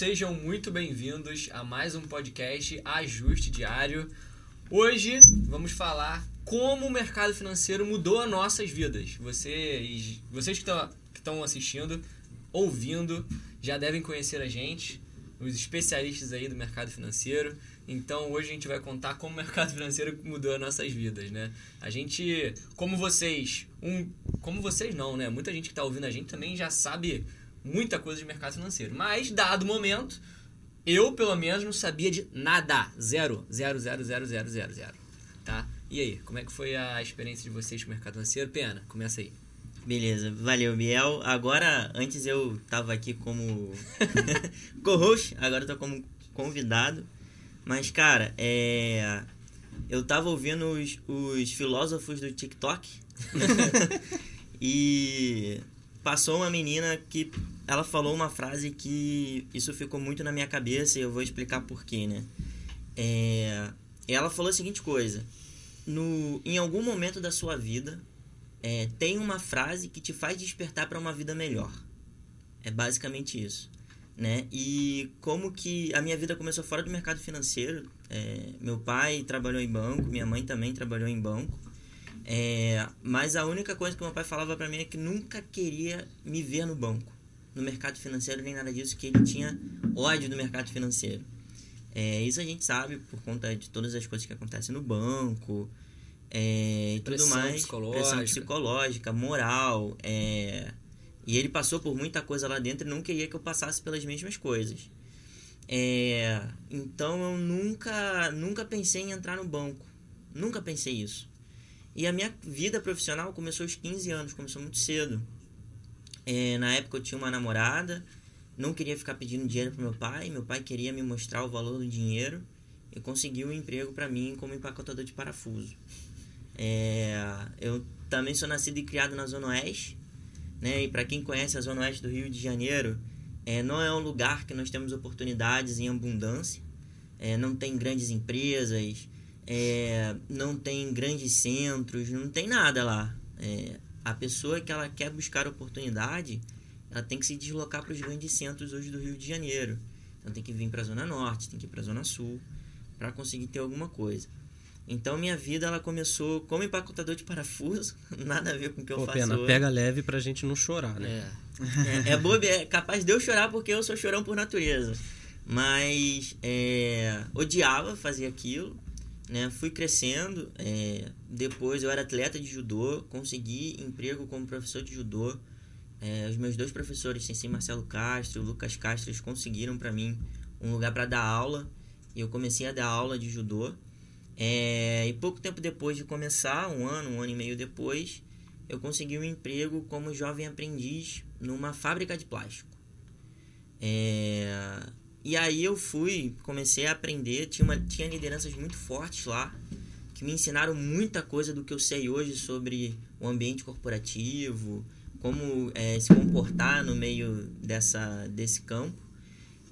sejam muito bem-vindos a mais um podcast Ajuste Diário. Hoje vamos falar como o mercado financeiro mudou as nossas vidas. Vocês, vocês que estão assistindo, ouvindo, já devem conhecer a gente, os especialistas aí do mercado financeiro. Então hoje a gente vai contar como o mercado financeiro mudou as nossas vidas, né? A gente, como vocês, um, como vocês não, né? Muita gente que está ouvindo a gente também já sabe muita coisa de mercado financeiro. Mas, dado o momento, eu, pelo menos, não sabia de nada. Zero. Zero, zero, zero, zero, zero, zero. Tá? E aí, como é que foi a experiência de vocês com o mercado financeiro? Pena, começa aí. Beleza, valeu, Biel. Agora, antes eu tava aqui como co-host, agora eu tô como convidado. Mas, cara, é... eu tava ouvindo os, os filósofos do TikTok. e passou uma menina que ela falou uma frase que isso ficou muito na minha cabeça e eu vou explicar porquê, né? É, ela falou a seguinte coisa: no, em algum momento da sua vida é, tem uma frase que te faz despertar para uma vida melhor. É basicamente isso, né? E como que a minha vida começou fora do mercado financeiro? É, meu pai trabalhou em banco, minha mãe também trabalhou em banco. É, mas a única coisa que meu pai falava para mim é que nunca queria me ver no banco, no mercado financeiro, nem nada disso, que ele tinha ódio do mercado financeiro. É, isso a gente sabe por conta de todas as coisas que acontecem no banco é, e tudo mais. Psicológica. Pressão psicológica, moral. É, e ele passou por muita coisa lá dentro e não queria que eu passasse pelas mesmas coisas. É, então eu nunca, nunca pensei em entrar no banco. Nunca pensei isso. E a minha vida profissional começou aos 15 anos, começou muito cedo. É, na época eu tinha uma namorada, não queria ficar pedindo dinheiro para meu pai, meu pai queria me mostrar o valor do dinheiro e conseguiu um emprego para mim como empacotador de parafuso. É, eu também sou nascido e criado na Zona Oeste, né? E para quem conhece a Zona Oeste do Rio de Janeiro, é, não é um lugar que nós temos oportunidades em abundância. É, não tem grandes empresas, é, não tem grandes centros, não tem nada lá. É, a pessoa que ela quer buscar oportunidade, ela tem que se deslocar para os grandes centros hoje do Rio de Janeiro. Então tem que vir para a Zona Norte, tem que ir para a Zona Sul, para conseguir ter alguma coisa. Então minha vida ela começou como empacotador de parafuso, nada a ver com o que Pô, eu faço pena, hoje. pega leve pra gente não chorar, né? É. É, é, bobo, é capaz de eu chorar porque eu sou chorão por natureza. Mas é, odiava fazer aquilo né? Fui crescendo, é, depois eu era atleta de judô, consegui emprego como professor de judô. É, os meus dois professores, Sensei Marcelo Castro e Lucas Castro, conseguiram para mim um lugar para dar aula. E eu comecei a dar aula de judô. É, e pouco tempo depois de começar, um ano, um ano e meio depois, eu consegui um emprego como jovem aprendiz numa fábrica de plástico. É, e aí eu fui, comecei a aprender, tinha, uma, tinha lideranças muito fortes lá, que me ensinaram muita coisa do que eu sei hoje sobre o ambiente corporativo, como é, se comportar no meio dessa, desse campo.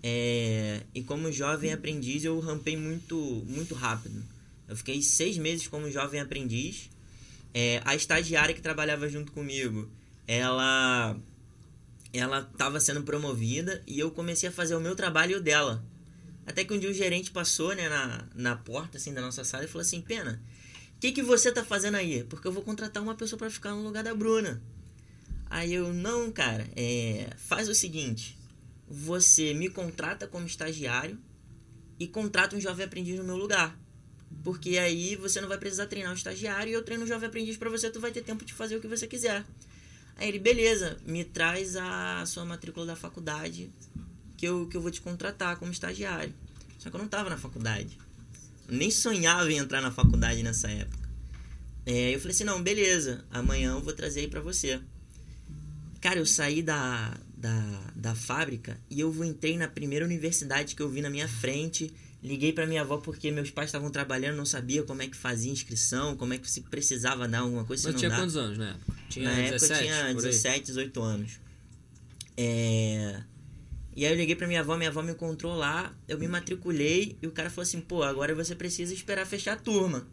É, e como jovem aprendiz eu rampei muito, muito rápido. Eu fiquei seis meses como jovem aprendiz. É, a estagiária que trabalhava junto comigo, ela ela estava sendo promovida e eu comecei a fazer o meu trabalho e o dela. Até que um dia o gerente passou né, na, na porta assim, da nossa sala e falou assim: Pena, o que, que você tá fazendo aí? Porque eu vou contratar uma pessoa para ficar no lugar da Bruna. Aí eu, não, cara, é, faz o seguinte: você me contrata como estagiário e contrata um jovem aprendiz no meu lugar. Porque aí você não vai precisar treinar o estagiário e eu treino o jovem aprendiz para você, tu vai ter tempo de fazer o que você quiser. Aí ele, beleza, me traz a sua matrícula da faculdade que eu, que eu vou te contratar como estagiário. Só que eu não estava na faculdade. nem sonhava em entrar na faculdade nessa época. É, eu falei assim, não, beleza, amanhã eu vou trazer aí pra você. Cara, eu saí da, da, da fábrica e eu entrei na primeira universidade que eu vi na minha frente. Liguei para minha avó porque meus pais estavam trabalhando, não sabia como é que fazia inscrição, como é que se precisava dar alguma coisa. Mas se tinha dá. quantos anos na época? Tinha Na 17, época eu tinha por aí? 17, 18 anos. É... E aí eu liguei pra minha avó, minha avó me encontrou lá, eu me matriculei e o cara falou assim, pô, agora você precisa esperar fechar a turma.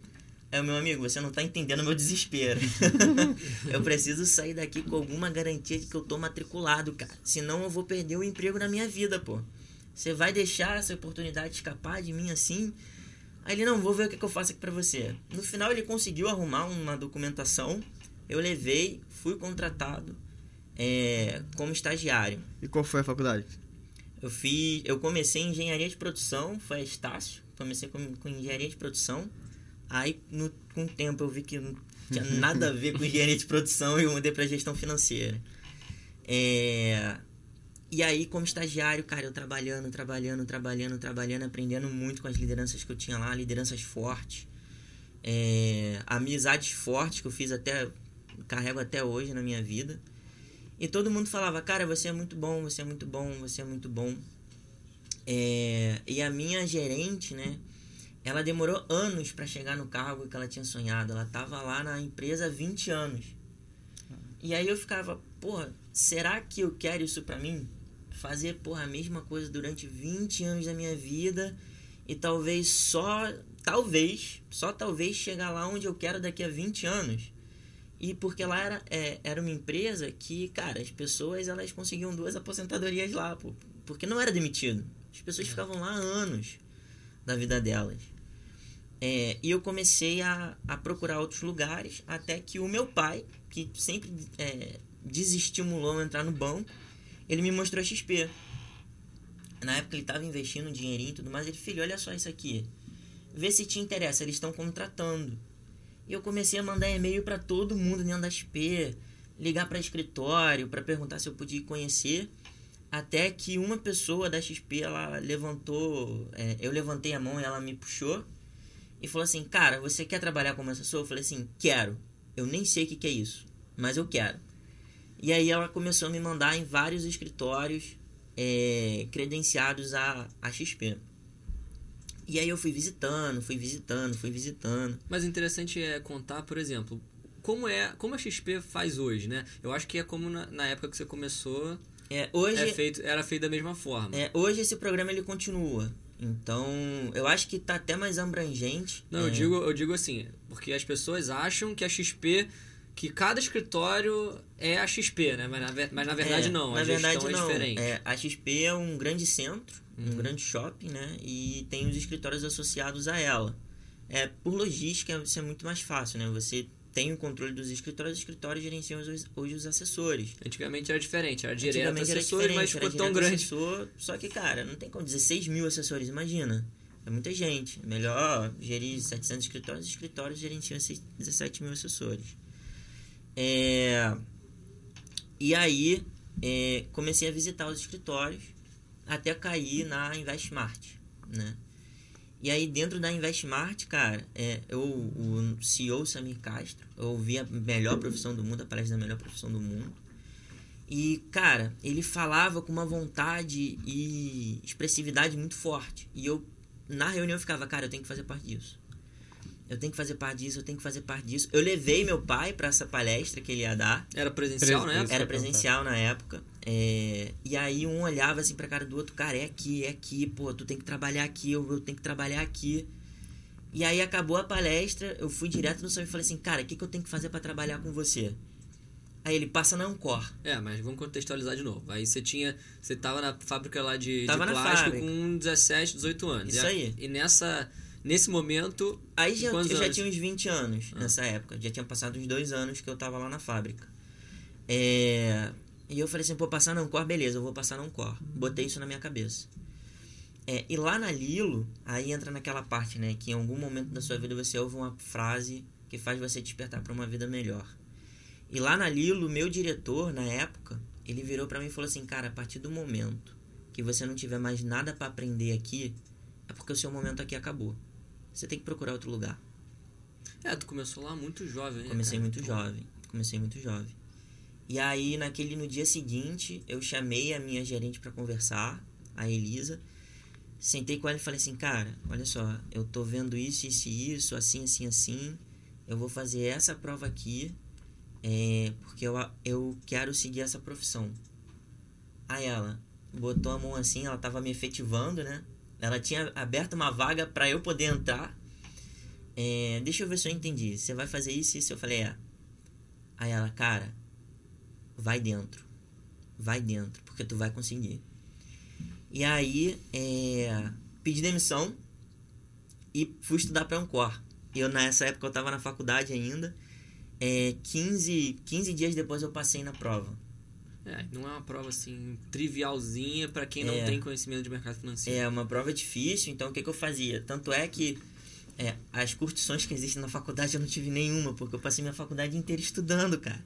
Aí o meu amigo, você não tá entendendo o meu desespero. eu preciso sair daqui com alguma garantia de que eu tô matriculado, cara. Senão eu vou perder o emprego na minha vida, pô. Você vai deixar essa oportunidade escapar de mim assim? Aí ele, não, vou ver o que, que eu faço aqui pra você. No final ele conseguiu arrumar uma documentação, eu levei, fui contratado é, como estagiário. E qual foi a faculdade? Eu fiz, eu comecei em engenharia de produção, foi a Estácio, comecei com, com engenharia de produção. Aí, no, com o tempo, eu vi que não tinha nada a ver com engenharia de produção e eu mudei para gestão financeira. É, e aí, como estagiário, cara, eu trabalhando, trabalhando, trabalhando, trabalhando, aprendendo muito com as lideranças que eu tinha lá, lideranças fortes, é, amizades fortes que eu fiz até, carrego até hoje na minha vida. E todo mundo falava, cara, você é muito bom, você é muito bom, você é muito bom. É, e a minha gerente, né? Ela demorou anos para chegar no cargo que ela tinha sonhado. Ela tava lá na empresa há 20 anos. E aí eu ficava, porra, será que eu quero isso pra mim? Fazer, porra, a mesma coisa durante 20 anos da minha vida e talvez só, talvez, só talvez chegar lá onde eu quero daqui a 20 anos. E porque lá era, é, era uma empresa que, cara, as pessoas elas conseguiam duas aposentadorias lá, pô, porque não era demitido. As pessoas ficavam lá anos da vida delas. É, e eu comecei a, a procurar outros lugares, até que o meu pai, que sempre é, desestimulou entrar no banco, ele me mostrou a XP. Na época ele estava investindo um dinheirinho e tudo mais. Ele, filho, olha só isso aqui. Vê se te interessa, eles estão contratando. E eu comecei a mandar e-mail para todo mundo dentro da XP, ligar para escritório para perguntar se eu podia conhecer. Até que uma pessoa da XP ela levantou, é, eu levantei a mão e ela me puxou e falou assim: Cara, você quer trabalhar como assessor? Eu falei assim: Quero. Eu nem sei o que, que é isso, mas eu quero. E aí ela começou a me mandar em vários escritórios é, credenciados a, a XP. E aí eu fui visitando, fui visitando, fui visitando. Mas interessante é contar, por exemplo, como é como a XP faz hoje, né? Eu acho que é como na, na época que você começou. É, hoje, é feito, era feito da mesma forma. É, hoje esse programa ele continua. Então, eu acho que tá até mais abrangente. Não, é, eu digo, eu digo assim, porque as pessoas acham que a XP que cada escritório é a XP, né? Mas na, mas na verdade é, não, na a verdade gestão é não. diferente. É, a XP é um grande centro, um Uhum. grande shopping, né? E tem os escritórios associados a ela. É, por logística, isso é muito mais fácil, né? Você tem o controle dos escritórios, os escritórios gerenciam os- hoje os assessores. Antigamente era diferente, era direto era assessor, diferente, mas ficou era tão grande. assessor, só que, cara, não tem como 16 mil assessores, imagina. É muita gente. É melhor gerir 700 escritórios, os escritórios gerenciam esses 17 mil assessores. É, E aí, é, comecei a visitar os escritórios até cair na Investmart, né? E aí, dentro da Investmart, cara, é, eu, o CEO Samir Castro, eu ouvi a melhor profissão do mundo, a palestra da melhor profissão do mundo. E, cara, ele falava com uma vontade e expressividade muito forte. E eu, na reunião, eu ficava, cara, eu tenho que fazer parte disso. Eu tenho que fazer parte disso, eu tenho que fazer parte disso. Eu levei meu pai para essa palestra que ele ia dar. Era presencial, Pres- né? Era presencial na época. É, e aí um olhava assim pra cara do outro, cara, é aqui, é aqui, pô, tu tem que trabalhar aqui, eu, eu tenho que trabalhar aqui. E aí acabou a palestra, eu fui direto no Sam e falei assim, cara, o que, que eu tenho que fazer pra trabalhar com você? Aí ele passa na Ancor. É, mas vamos contextualizar de novo. Aí você tinha. Você tava na fábrica lá de, de Tava na plástico fábrica. com 17, 18 anos. Isso e, a- aí. E nessa. Nesse momento. Aí já, eu já anos? tinha uns 20 anos nessa época. Já tinha passado uns dois anos que eu tava lá na fábrica. É, E eu falei assim, pô, passar na Ancor, beleza, eu vou passar na Ancor. Botei isso na minha cabeça. É, e lá na Lilo, aí entra naquela parte, né? Que em algum momento da sua vida você ouve uma frase que faz você despertar para uma vida melhor. E lá na Lilo, meu diretor, na época, ele virou para mim e falou assim, cara, a partir do momento que você não tiver mais nada para aprender aqui, é porque o seu momento aqui acabou. Você tem que procurar outro lugar. É, tu começou lá muito jovem, né? Comecei cara? muito jovem. Comecei muito jovem. E aí, naquele, no dia seguinte, eu chamei a minha gerente para conversar, a Elisa. Sentei com ela e falei assim, cara, olha só, eu tô vendo isso, isso e isso, assim, assim, assim. Eu vou fazer essa prova aqui, é, porque eu, eu quero seguir essa profissão. Aí ela botou a mão assim, ela tava me efetivando, né? Ela tinha aberto uma vaga para eu poder entrar. É, deixa eu ver se eu entendi. Você vai fazer isso e isso? Eu falei, é. Aí ela, cara, vai dentro. Vai dentro, porque tu vai conseguir. E aí, é, pedi demissão e fui estudar para Ancor. Eu, nessa época, eu estava na faculdade ainda. É, 15, 15 dias depois eu passei na prova. É, não é uma prova assim trivialzinha para quem não É. tem conhecimento de mercado financeiro. É uma prova difícil, então o que, que eu fazia? Tanto é que é, as curtições que existem na faculdade eu não tive nenhuma, porque eu passei minha faculdade inteira estudando, cara.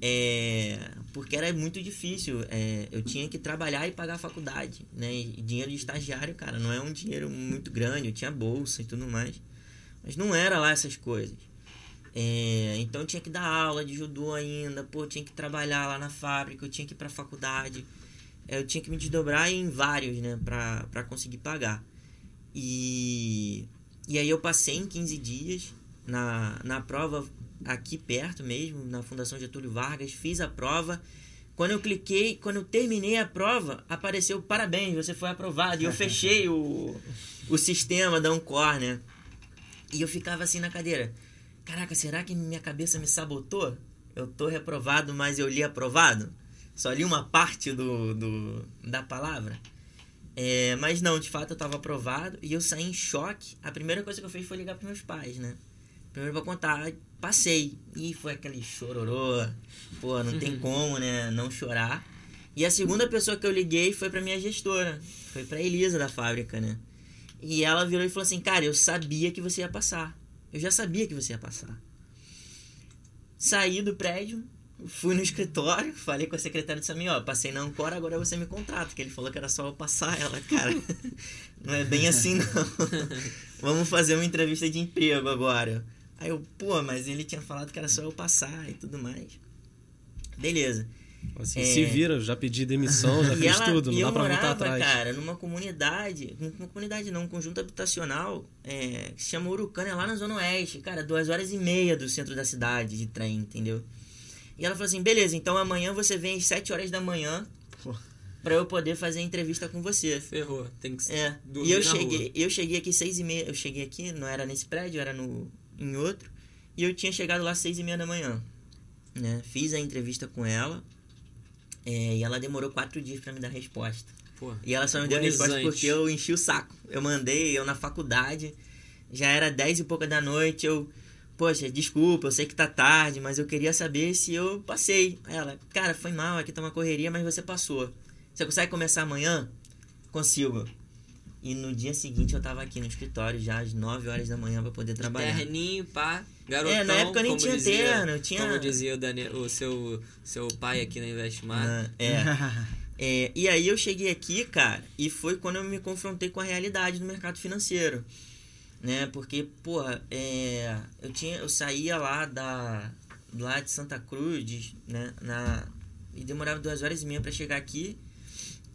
É, porque era muito difícil. é, eu tinha que trabalhar e pagar a faculdade, né? E dinheiro de estagiário, cara, não é um dinheiro muito grande. Eu tinha bolsa e tudo mais. Mas não era lá essas coisas. É, então tinha que dar aula de judô ainda, pô, tinha que trabalhar lá na fábrica, eu tinha que ir pra faculdade. É, Eu tinha que me desdobrar em vários, né, pra, pra conseguir pagar. E, e aí eu passei em 15 dias na, na prova aqui perto mesmo, na Fundação Getúlio Vargas, fiz a prova. Quando eu cliquei, quando eu terminei a prova, apareceu parabéns, você foi aprovado. E eu fechei o, o sistema da Uncor, né? E eu ficava assim na cadeira. Caraca, será que minha cabeça me sabotou? Eu tô reprovado, mas eu li aprovado? Só li uma parte do, do da palavra? É, mas não, de fato eu tava aprovado e eu saí em choque. A primeira coisa que eu fiz foi ligar pros meus pais, né? Primeiro pra contar, passei. E foi aquele chororô. Pô, não tem como, né? Não chorar. E a segunda pessoa que eu liguei foi pra minha gestora. Foi pra Elisa da fábrica, né? E ela virou e falou assim: Cara, eu sabia que você ia passar. Eu já sabia que você ia passar. Saí do prédio, fui no escritório, falei com a secretária disse a mim, ó, passei na Ancora, agora você me contrata. Que ele falou que era só eu passar. Ela, cara, não é bem assim não. Vamos fazer uma entrevista de emprego agora. Aí eu, pô, mas ele tinha falado que era só eu passar e tudo mais. Beleza. Assim, É. se vira, já pedi demissão, já E fiz ela- tudo, não dá pra voltar morava, atrás. cara, numa comunidade, numa comunidade não, um conjunto habitacional, é, que se chama Urucânia, lá na Zona Oeste. Cara, duas horas e meia do centro da cidade de trem, entendeu? E ela falou assim, beleza, então amanhã você vem às 7 horas da manhã Pô. pra eu poder fazer a entrevista com você. Ferrou, tem que É, dormir e eu cheguei, eu cheguei aqui seis e meia, eu cheguei aqui, não era nesse prédio, era no, em outro, e eu tinha chegado lá seis e meia da manhã, né? Fiz a entrevista com ela, é, e ela demorou quatro dias pra me dar resposta. Pô, E ela só me deu a resposta porque eu enchi o saco. Eu mandei, eu na faculdade, já era dez e pouca da noite, eu... Poxa, desculpa, eu sei que tá tarde, mas eu queria saber se eu passei. Ela, cara, foi mal, aqui tá uma correria, mas você passou. Você consegue começar amanhã? Consigo. E no dia seguinte eu tava aqui no escritório já às 9 horas da manhã pra poder trabalhar. Terninho, pá, garotão. É, na época eu nem tinha dizia, terno, eu tinha- Como dizia o, Daniel, o seu, seu pai aqui na Investmar. Ah, é. É, e aí eu cheguei aqui, cara, e foi quando eu me confrontei com a realidade do mercado financeiro. Né? Porque, porra, é, eu, tinha, eu saía lá da lá de Santa Cruz, né? Na, e demorava duas horas e meia pra chegar aqui.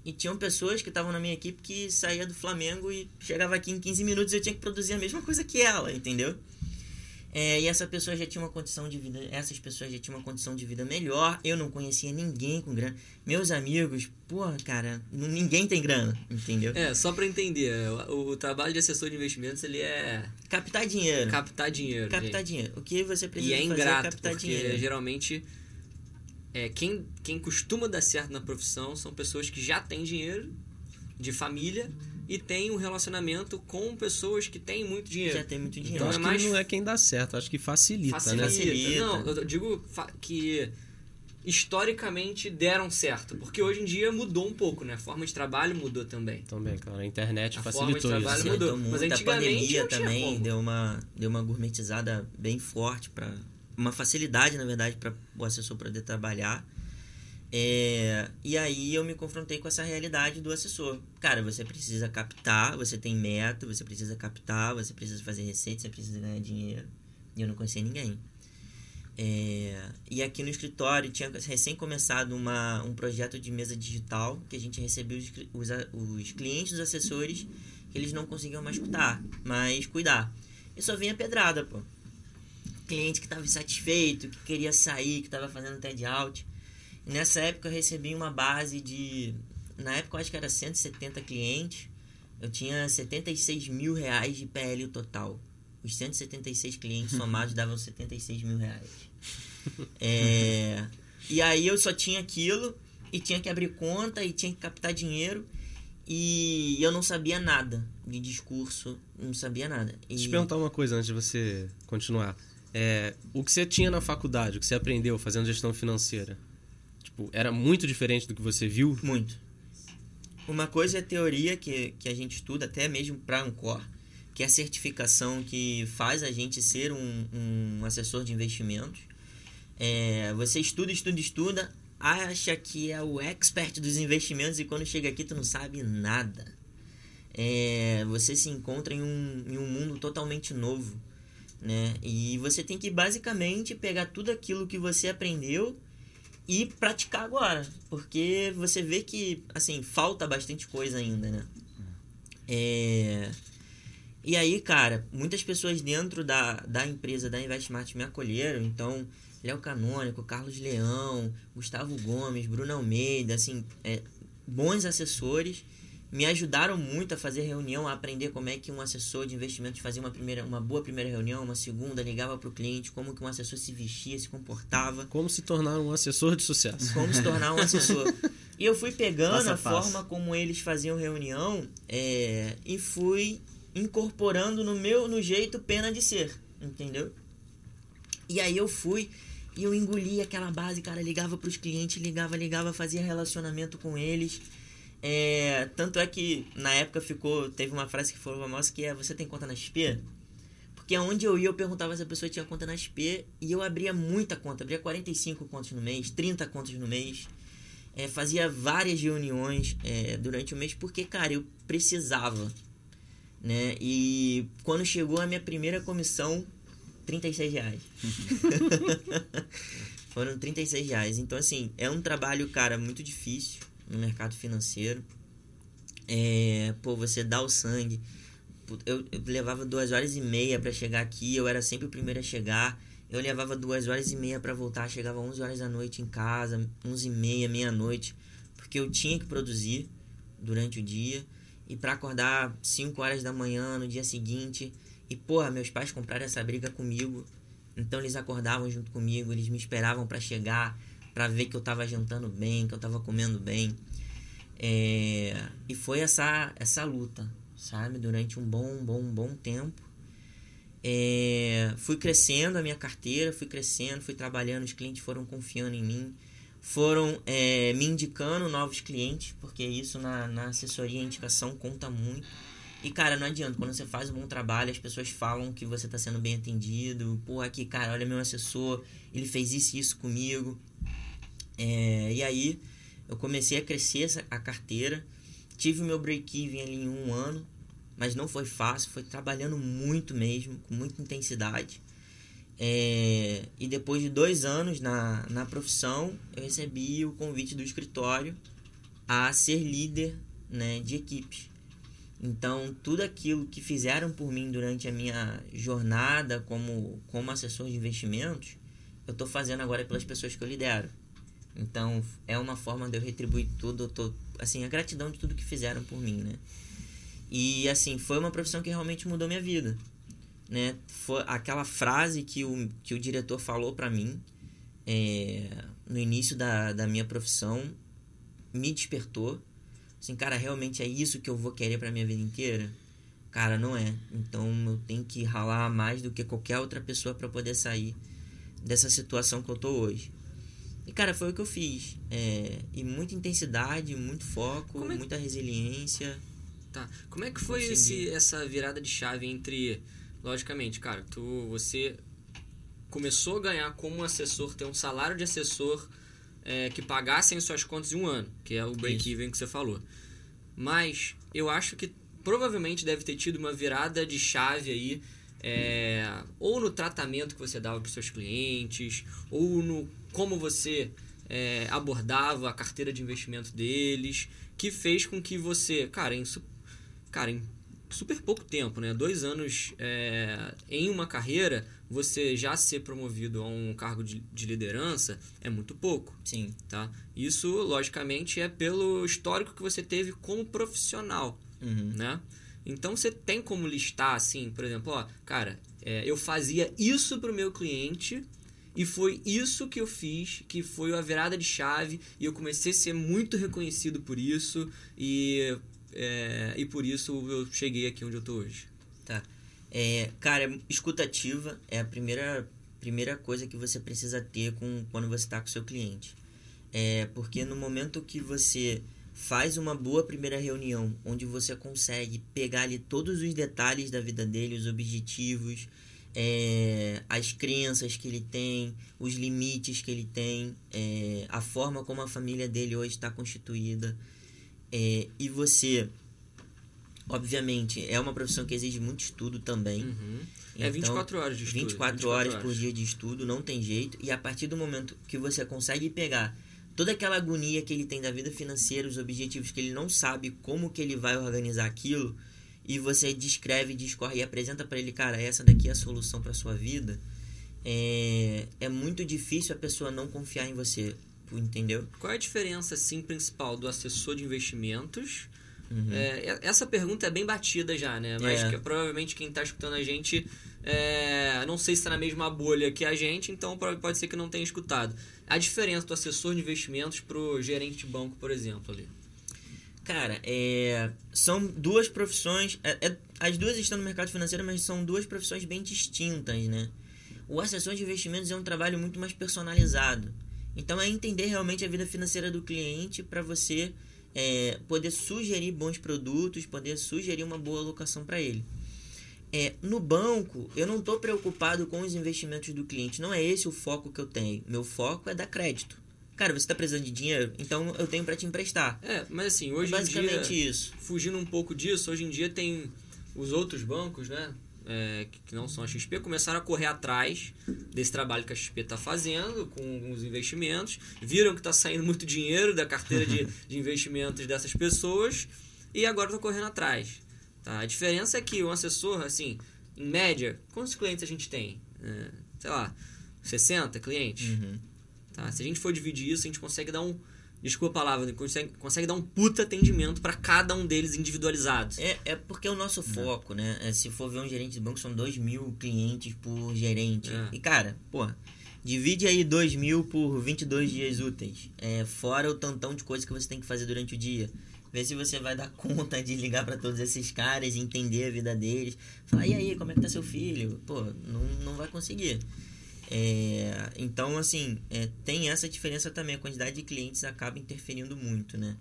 E tinham pessoas que estavam na minha equipe que saía do Flamengo e chegava aqui em 15 minutos e eu tinha que produzir a mesma coisa que ela, entendeu? É, e essa pessoa já tinha uma condição de vida, essas pessoas já tinham uma condição de vida melhor. Eu não conhecia ninguém com grana. Meus amigos, porra, cara, ninguém tem grana, entendeu? É, só pra entender, o, o trabalho de assessor de investimentos, ele é Captar dinheiro. captar dinheiro. captar gente. dinheiro. O que você E precisa é fazer é ingrato, captar porque dinheiro. geralmente é, quem, quem costuma dar certo na profissão são pessoas que já têm dinheiro, de família, e têm um relacionamento com pessoas que têm muito dinheiro. Já tem muito Então dinheiro. acho é que mais- não é quem dá certo, acho que facilita, né? Facilita. Facilita. Não, eu digo que historicamente deram certo, porque hoje em dia mudou um pouco, né? A forma de trabalho mudou também. Também, cara, a internet A forma de facilitou trabalho isso. mudou. Facilitou Mas muito. a antigamente pandemia não tinha também como. deu uma, deu uma gourmetizada bem forte para uma facilidade, na verdade, para o assessor poder trabalhar. É, e aí eu me confrontei com essa realidade do assessor. Cara, você precisa captar, você tem meta, você precisa captar, você precisa fazer receita, você precisa ganhar dinheiro. E eu não conhecia ninguém. É, e aqui no escritório tinha recém começado uma, um projeto de mesa digital que a gente recebeu os, os, os clientes, os assessores, que eles não conseguiam mais escutar, mas cuidar. E só vinha pedrada, pô. Cliente que estava insatisfeito, que queria sair, que estava fazendo TED out. E nessa época eu recebi uma base de. Na época eu acho que era 170 clientes. Eu tinha 76 mil reais de PL total. Os 176 clientes somados davam 76 mil reais. É, e aí eu só tinha aquilo e tinha que abrir conta e tinha que captar dinheiro. e eu não sabia nada de discurso, não sabia nada. E... Deixa eu te perguntar uma coisa antes de você continuar. É, o que você tinha na faculdade, o que você aprendeu fazendo gestão financeira, tipo, era muito diferente do que você viu? Muito. Uma coisa é teoria que, que a gente estuda, até mesmo para Ancor, que é a certificação que faz a gente ser um, um assessor de investimentos. É, você estuda, estuda, estuda, acha que é o expert dos investimentos e quando chega aqui tu não sabe nada. É, você se encontra em um, em um mundo totalmente novo, né? E você tem que basicamente pegar tudo aquilo que você aprendeu e praticar agora, porque você vê que assim falta bastante coisa ainda, né? É... E aí, cara, muitas pessoas dentro da, da empresa da Investmart me acolheram, então Léo Canônico, Carlos Leão, Gustavo Gomes, Bruno Almeida, assim, é, bons assessores me ajudaram muito a fazer reunião, a aprender como é que um assessor de investimentos fazia uma primeira, uma boa primeira reunião, uma segunda, ligava para o cliente, como que um assessor se vestia, se comportava. Como se tornar um assessor de sucesso. Como se tornar um assessor. e eu fui pegando a, a forma como eles faziam reunião é, e fui incorporando no meu no jeito pena de ser, entendeu? E aí eu fui e eu engoli aquela base, cara, ligava para os clientes, ligava, ligava, fazia relacionamento com eles é, tanto é que na época ficou. Teve uma frase que foi famosa que é você tem conta na XP? Porque onde eu ia, eu perguntava se a pessoa tinha conta na XP e eu abria muita conta, abria 45 contas no mês, 30 contas no mês. É, fazia várias reuniões é, durante o mês porque, cara, eu precisava. Né? E quando chegou a minha primeira comissão, 36 reais. Foram 36 reais. Então, assim, é um trabalho, cara, muito difícil no mercado financeiro. É, pô, você dá o sangue. Eu, eu levava duas horas e meia para chegar aqui, eu era sempre o primeiro a chegar. Eu levava duas horas e meia para voltar, chegava 11 horas da noite em casa, 11 e meia, meia-noite, porque eu tinha que produzir durante o dia. E para acordar 5 horas da manhã no dia seguinte. E, porra, meus pais compraram essa briga comigo. Então eles acordavam junto comigo, eles me esperavam para chegar para ver que eu tava jantando bem, que eu tava comendo bem. É, e foi essa essa luta, sabe? Durante um bom, bom, bom tempo. É, fui crescendo a minha carteira, fui crescendo, fui trabalhando, os clientes foram confiando em mim, foram é, me indicando novos clientes, porque isso na, na assessoria e indicação conta muito. E, cara, não adianta, quando você faz um bom trabalho, as pessoas falam que você está sendo bem atendido. Pô, aqui, cara, olha meu assessor, ele fez isso e isso comigo. É, e aí eu comecei a crescer essa, a carteira, tive o meu break-even ali em um ano, mas não foi fácil, foi trabalhando muito mesmo, com muita intensidade. É, e depois de dois anos na, na profissão, eu recebi o convite do escritório a ser líder né, de equipes. Então, tudo aquilo que fizeram por mim durante a minha jornada como, como assessor de investimentos, eu estou fazendo agora pelas pessoas que eu lidero. Então, é uma forma de eu retribuir tudo, tô, assim, a gratidão de tudo que fizeram por mim, né? E, assim, foi uma profissão que realmente mudou minha vida, né? Foi aquela frase que o, que o diretor falou para mim é, no início da, da minha profissão me despertou. Assim, cara, realmente é isso que eu vou querer para minha vida inteira? Cara, não é. Então, eu tenho que ralar mais do que qualquer outra pessoa para poder sair dessa situação que eu tô hoje. E, cara, foi o que eu fiz. É, e muita intensidade, muito foco, é... muita resiliência. Tá. Como é que foi esse, essa virada de chave entre. Logicamente, cara, tu, você começou a ganhar como assessor, ter um salário de assessor é, que pagassem suas contas em um ano, que é o break-even que você falou. Mas eu acho que provavelmente deve ter tido uma virada de chave aí, é, ou no tratamento que você dava para seus clientes, ou no como você é, abordava a carteira de investimento deles, que fez com que você, cara, em, cara, em super pouco tempo, né? Dois anos é, em uma carreira, você já ser promovido a um cargo de, de, liderança é muito pouco. Sim. Tá? Isso, logicamente, é pelo histórico que você teve como profissional, uhum. né? Então, você tem como listar, assim, por exemplo, ó, cara, é, eu fazia isso para o meu cliente e foi isso que eu fiz, que foi a virada de chave, e eu comecei a ser muito reconhecido por isso, e é, e por isso eu cheguei aqui onde eu tô hoje. Tá. É, cara, escutativa é a primeira, primeira coisa que você precisa ter com, quando você está com seu cliente. É, porque no momento que você faz uma boa primeira reunião, onde você consegue pegar ali todos os detalhes da vida dele, os objetivos, é, as crenças que ele tem, os limites que ele tem, é, a forma como a família dele hoje está constituída, é, e você, obviamente, é uma profissão que exige muito estudo também. Uhum. É 24 horas de estudo. 24, 24 horas, horas por dia de estudo, não tem jeito. E a partir do momento que você consegue pegar toda aquela agonia que ele tem da vida financeira, os objetivos que ele não sabe como que ele vai organizar aquilo, e você descreve, discorre e apresenta para ele, cara, essa daqui é a solução para sua vida, é, é muito difícil a pessoa não confiar em você, entendeu? Qual é a diferença, assim, principal do assessor de investimentos Uhum. É, essa pergunta é bem batida já, né? Mas é. que, provavelmente quem está escutando a gente, é, não sei se está na mesma bolha que a gente, então pode ser que não tenha escutado. A diferença do assessor de investimentos para o gerente de banco, por exemplo, ali. Cara, é, são duas profissões. É, é, as duas estão no mercado financeiro, mas são duas profissões bem distintas, né? O assessor de investimentos é um trabalho muito mais personalizado. Então é entender realmente a vida financeira do cliente para você é, poder sugerir bons produtos, poder sugerir uma boa alocação para ele. É, no banco, eu não estou preocupado com os investimentos do cliente. Não é esse o foco que eu tenho. Meu foco é dar crédito. Cara, você está precisando de dinheiro, então eu tenho para te emprestar. É, mas assim, hoje é basicamente em dia, isso. fugindo um pouco disso, hoje em dia tem os outros bancos, né? é, que não são a XP, começaram a correr atrás desse trabalho que a XP está fazendo com os investimentos, viram que está saindo muito dinheiro da carteira de, de investimentos dessas pessoas e agora estão correndo atrás. Tá? A diferença é que um assessor, assim, em média, quantos clientes a gente tem? É, sei lá, 60 clientes? Uhum. Tá? Se a gente for dividir isso, a gente consegue dar um desculpa a palavra, consegue, consegue dar um puta atendimento para cada um deles individualizados. É, é porque é o nosso foco, né? É, se for ver um gerente de banco, são 2 mil clientes por gerente. É. E, cara, pô, divide aí 2 mil por 22 dias úteis. É, fora o tantão de coisas que você tem que fazer durante o dia. Vê se você vai dar conta de ligar para todos esses caras, entender a vida deles. Falar, e aí, como é que tá seu filho? Pô, não, não vai conseguir. É, então, assim, é, tem essa diferença também. A quantidade de clientes acaba interferindo muito, né?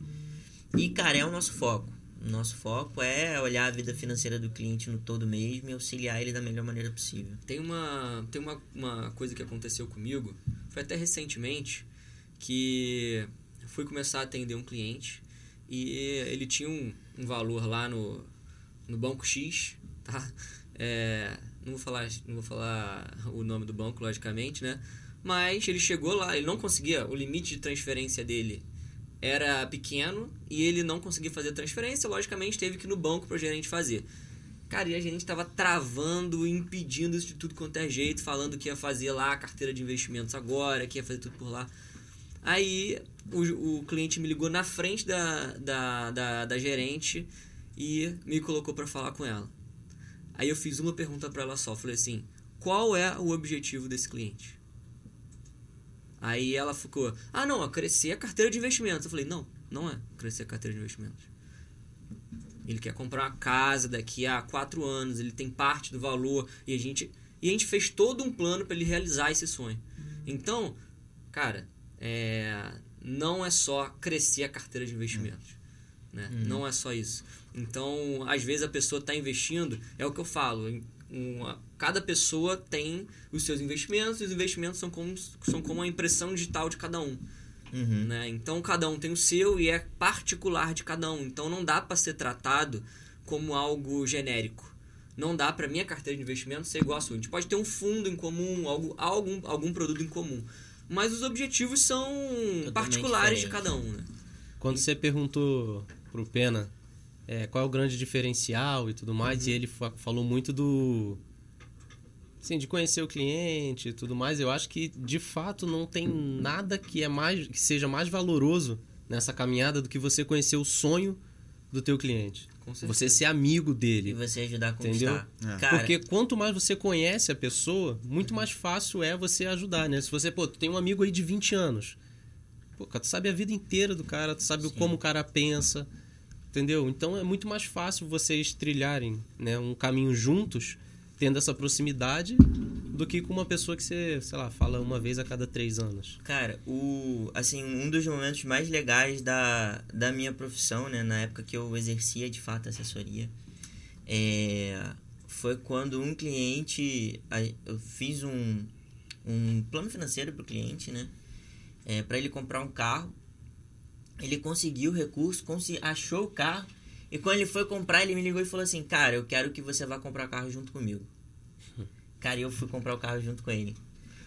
E, cara, é o nosso foco. Nosso foco é olhar a vida financeira do cliente no todo mesmo e auxiliar ele da melhor maneira possível. Tem uma, tem uma, uma coisa que aconteceu comigo, foi até recentemente, que fui começar a atender um cliente e ele tinha um, um valor lá no, no banco X, tá? É, não vou falar, não vou falar o nome do banco, logicamente, né? Mas ele chegou lá, ele não conseguia, o limite de transferência dele era pequeno e ele não conseguia fazer transferência, logicamente teve que ir no banco para o gerente fazer. Cara, e a gerente estava travando, impedindo isso de tudo quanto é jeito, falando que ia fazer lá a carteira de investimentos agora, que ia fazer tudo por lá. Aí o, o cliente me ligou na frente da, da, da, da gerente e me colocou para falar com ela. Aí eu fiz uma pergunta para ela só, falei assim: "Qual é o objetivo desse cliente?" Aí ela ficou: "Ah, não, é crescer a carteira de investimentos". Eu falei: "Não, não é crescer a carteira de investimentos. Ele quer comprar uma casa daqui a quatro anos, ele tem parte do valor e a gente e a gente fez todo um plano para ele realizar esse sonho. Então, cara, é, não é só crescer a carteira de investimentos. Né? Uhum. Não é só isso. Então, às vezes a pessoa está investindo, é o que eu falo, uma, cada pessoa tem os seus investimentos, e os investimentos são como, são como a impressão digital de cada um. Uhum. Né? Então, cada um tem o seu e é particular de cada um. Então, não dá para ser tratado como algo genérico. Não dá para minha carteira de investimento ser igual a sua. A gente pode ter um fundo em comum, algo, algum, algum produto em comum. Mas os objetivos são Totalmente particulares diferente. de cada um. Né? Quando você perguntou pro Pena é, qual é o grande diferencial e tudo mais. Uhum. E ele falou muito do. Assim, de conhecer o cliente e tudo mais. Eu acho que, de fato, não tem nada que, é mais, que seja mais valoroso nessa caminhada do que você conhecer o sonho do teu cliente. Você ser amigo dele. E você ajudar a conquistar. Entendeu? É. Cara, Porque quanto mais você conhece a pessoa, muito mais fácil é você ajudar, né? Se você, pô, tu tem um amigo aí de 20 anos. Pô, tu sabe a vida inteira do cara, tu sabe Sim. como o cara pensa entendeu? Então é muito mais fácil vocês trilharem né, um caminho juntos, tendo essa proximidade, do que com uma pessoa que você, sei lá, fala uma vez a cada três anos. Cara, o, assim, um dos momentos mais legais da, da minha profissão, né, na época que eu exercia de fato assessoria, é, foi quando um cliente, eu fiz um, um plano financeiro para o cliente, né, é, para ele comprar um carro, ele conseguiu o recurso, achou o carro, e quando ele foi comprar, ele me ligou e falou assim, cara, eu quero que você vá comprar o carro junto comigo. Cara, eu fui comprar o carro junto com ele.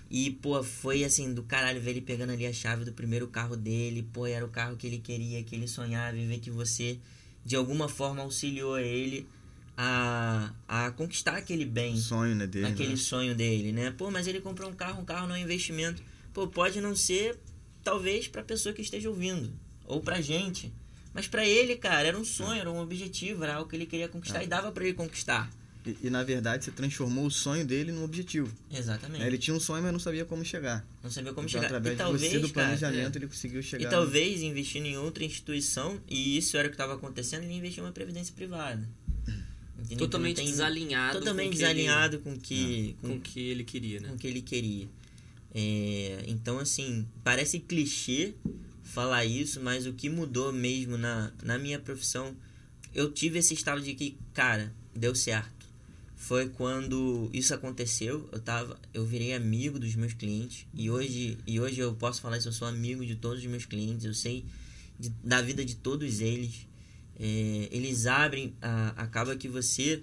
E, pô, foi assim, do caralho ver ele pegando ali a chave do primeiro carro dele. Pô, era o carro que ele queria, que ele sonhava. E ver que você, de alguma forma, auxiliou ele a, a conquistar aquele bem. Sonho, né, dele. Aquele né? sonho dele, né? Pô, mas ele comprou um carro, um carro não é um investimento. Pô, pode não ser, talvez, pra pessoa que esteja ouvindo. Ou pra gente. Mas para ele, cara, era um sonho, era um objetivo, era algo que ele queria conquistar é. e dava para ele conquistar. E, e, na verdade você transformou o sonho dele num objetivo. Exatamente. Ele tinha um sonho, mas não sabia como chegar. Não sabia como então, chegar. Através e talvez, você, do planejamento, cara, ele conseguiu chegar. E talvez investindo em outra instituição, e isso era o que estava acontecendo, ele investiu em uma previdência privada. Entendeu? Totalmente então, desalinhado. Totalmente com desalinhado ele, com que com, com que ele queria, né? Com que ele queria. É, então, assim, parece clichê falar isso, mas o que mudou mesmo na, na minha profissão, eu tive esse estado de que, cara, deu certo foi quando isso aconteceu. Eu tava, eu virei amigo dos meus clientes e hoje e hoje eu posso falar isso. Eu sou amigo de todos os meus clientes. Eu sei de, da vida de todos eles. É, eles abrem, a, acaba que você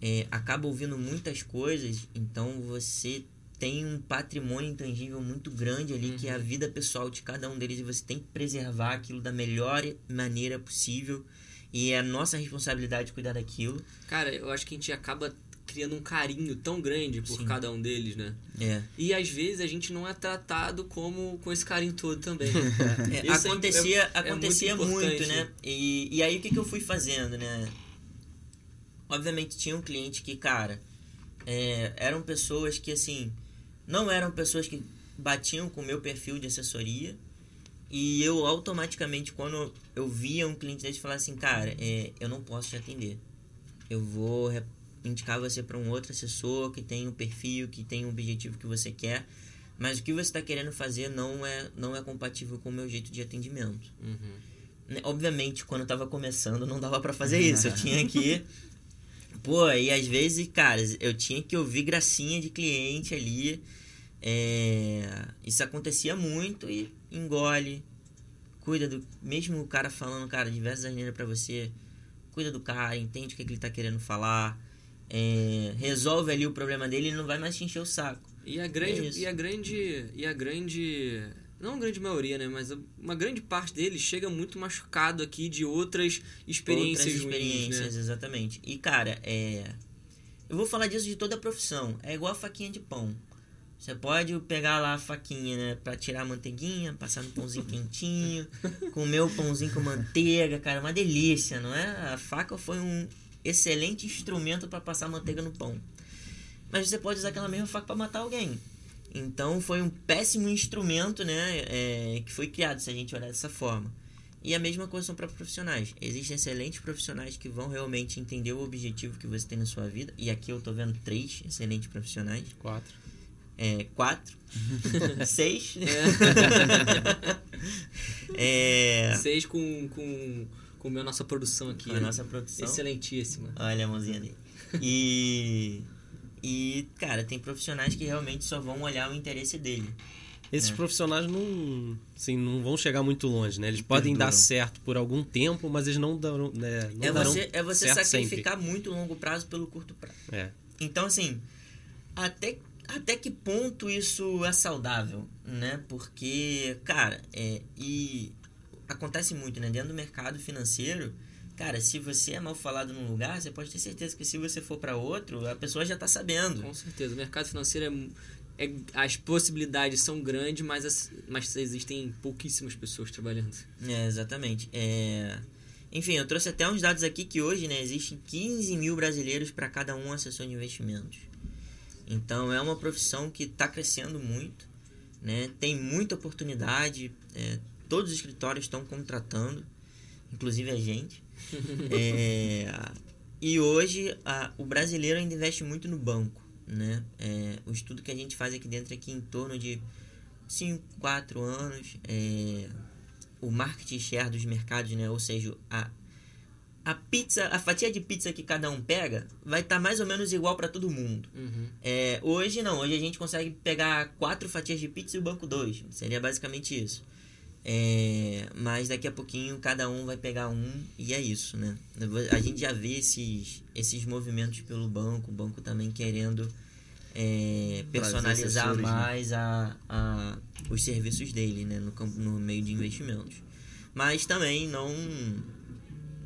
é, acaba ouvindo muitas coisas. Então você tem um patrimônio intangível muito grande ali uhum. que é a uhum. vida pessoal de cada um deles e você tem que preservar aquilo da melhor maneira possível e é nossa responsabilidade cuidar daquilo. Cara, eu acho que a gente acaba criando um carinho tão grande por Sim. cada um deles, né? É. E às vezes a gente não é tratado como com esse carinho todo também. é, acontecia é, acontecia muito, muito, né? E, e aí o que, que eu fui fazendo, né? Obviamente tinha um cliente que, cara, é, eram pessoas que assim, não eram pessoas que batiam com o meu perfil de assessoria, e eu automaticamente, quando eu via um cliente desse falar assim, cara, é, eu não posso te atender. Eu vou indicar você para um outro assessor que tem um perfil, que tem um objetivo que você quer. Mas o que você está querendo fazer não é, não é compatível com o meu jeito de atendimento. Uhum. Né, obviamente, quando eu estava começando, não dava para fazer isso. Eu tinha que. Pô, e às vezes, cara, eu tinha que ouvir gracinha de cliente ali. É, isso acontecia muito e engole, cuida do. Mesmo o cara falando, cara, diversas asneiras para você, cuida do cara, entende o que, é que ele tá querendo falar, é, resolve ali o problema dele e não vai mais te encher o saco. E a grande. É e a grande. E a grande. Não a grande maioria, né? Mas uma grande parte deles chega muito machucado aqui de outras experiências outras experiências, ruins, né? exatamente. E, cara, é. Eu vou falar disso de toda a profissão. É igual a faquinha de pão. Você pode pegar lá a faquinha, né? Pra tirar a manteiguinha, passar no pãozinho quentinho, comer o pãozinho com manteiga, cara, uma delícia, não é? A faca foi um excelente instrumento para passar manteiga no pão. Mas você pode usar aquela mesma faca para matar alguém. Então foi um péssimo instrumento, né? É, que foi criado, se a gente olhar dessa forma. E a mesma coisa são para profissionais. Existem excelentes profissionais que vão realmente entender o objetivo que você tem na sua vida. E aqui eu tô vendo três excelentes profissionais. Quatro é, quatro, seis. É. é... Seis com, com, com a nossa produção aqui. Com a nossa produção. Excelentíssima. Olha a mãozinha dele. E, e, cara, tem profissionais que realmente só vão olhar o interesse dele. Esses é. profissionais não, assim, não vão chegar muito longe, né? Eles podem dar certo por algum tempo, mas eles não darão. Né, não é, você, é você sacrificar sempre. muito longo prazo pelo curto prazo. É. Então, assim, até até que ponto isso é saudável, né? Porque, cara, é, e acontece muito, né? Dentro do mercado financeiro, cara, se você é mal falado num lugar, você pode ter certeza que se você for para outro, a pessoa já tá sabendo. Com certeza. O mercado financeiro é, é as possibilidades são grandes, mas, as, mas existem pouquíssimas pessoas trabalhando. É, exatamente. É... Enfim, eu trouxe até uns dados aqui que hoje, né, existem 15 mil brasileiros para cada um assessor de investimentos. Então é uma profissão que está crescendo muito, né? tem muita oportunidade, é, todos os escritórios estão contratando, inclusive a gente. É, e hoje a- o brasileiro ainda investe muito no banco, né? É, o estudo que a gente faz aqui dentro é que em torno de 5, 4 anos, é, o market share dos mercados, né? Ou seja, a, a pizza, a fatia de pizza que cada um pega vai estar mais ou menos igual para todo mundo. Uhum. É, hoje não, hoje a gente consegue pegar quatro fatias de pizza e o banco dois. Seria basicamente isso. É, mas daqui a pouquinho cada um vai pegar um e é isso, né? A gente já vê esses, esses movimentos pelo banco, o banco também querendo é, personalizar né? mais a, a, os serviços dele, né? No, campo- no meio de investimentos. Mas também não,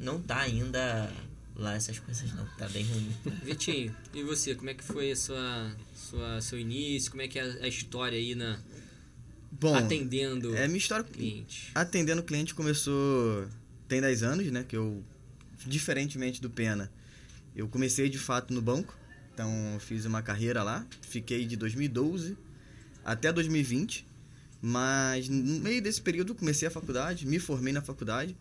não tá ainda lá essas coisas não, tá bem ruim. Vitinho, e você, como é que foi a sua, sua, seu início? Como é que é a história aí na, Bom, atendendo é minha história clientes? atendendo cliente começou tem 10 anos, né, que eu diferentemente do Pena, eu comecei de fato no banco. Então, eu fiz uma carreira lá, fiquei de 2012 até 2020, mas no meio desse período comecei a faculdade, me formei na faculdade,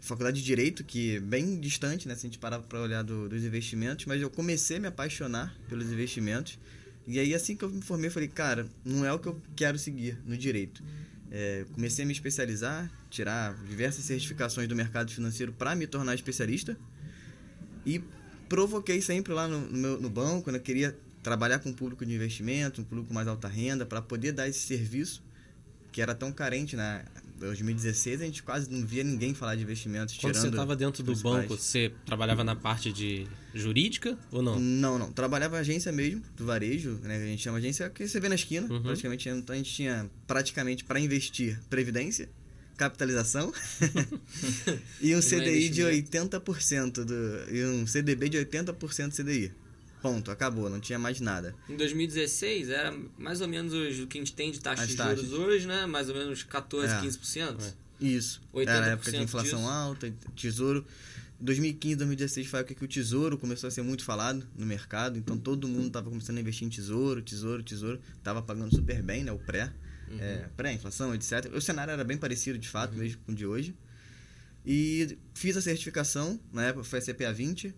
faculdade de direito, que é bem distante, né, se a gente parar para olhar do- dos investimentos, mas eu comecei a me apaixonar pelos investimentos. E aí assim que eu me formei, eu falei, cara, não é o que eu quero seguir no direito. É, comecei a me especializar, tirar diversas certificações do mercado financeiro para me tornar especialista. E provoquei sempre lá no, no meu, no banco, né? Queria trabalhar com um público de investimento, um público mais alta renda, para poder dar esse serviço que era tão carente, né? Em 2016 a gente quase não via ninguém falar de investimentos, Quando tirando você estava dentro do banco, você trabalhava na parte de jurídica ou não? Não, não. Trabalhava agência mesmo, do varejo, né? Que a gente chama agência que você vê na esquina. Uhum. Praticamente, então a gente tinha praticamente para investir previdência, capitalização e um não CDI de investimento. 80% do e um CDB de 80% do CDI. Ponto, acabou, não tinha mais nada. Em 2016 era mais ou menos os- o que a gente tem de taxa As de taxas. juros hoje, né? Mais ou menos 14, É. 15%. É. Isso. 80% Era a época de inflação disso. alta, tesouro. 2015, 2016 foi a época que o tesouro começou a ser muito falado no mercado, então todo mundo estava começando a investir em tesouro, tesouro, tesouro, tava pagando super bem, né, o pré, é, pré-inflação, etc. O cenário era bem parecido de fato, mesmo com o de hoje. E fiz a certificação, na época foi a CPA 20,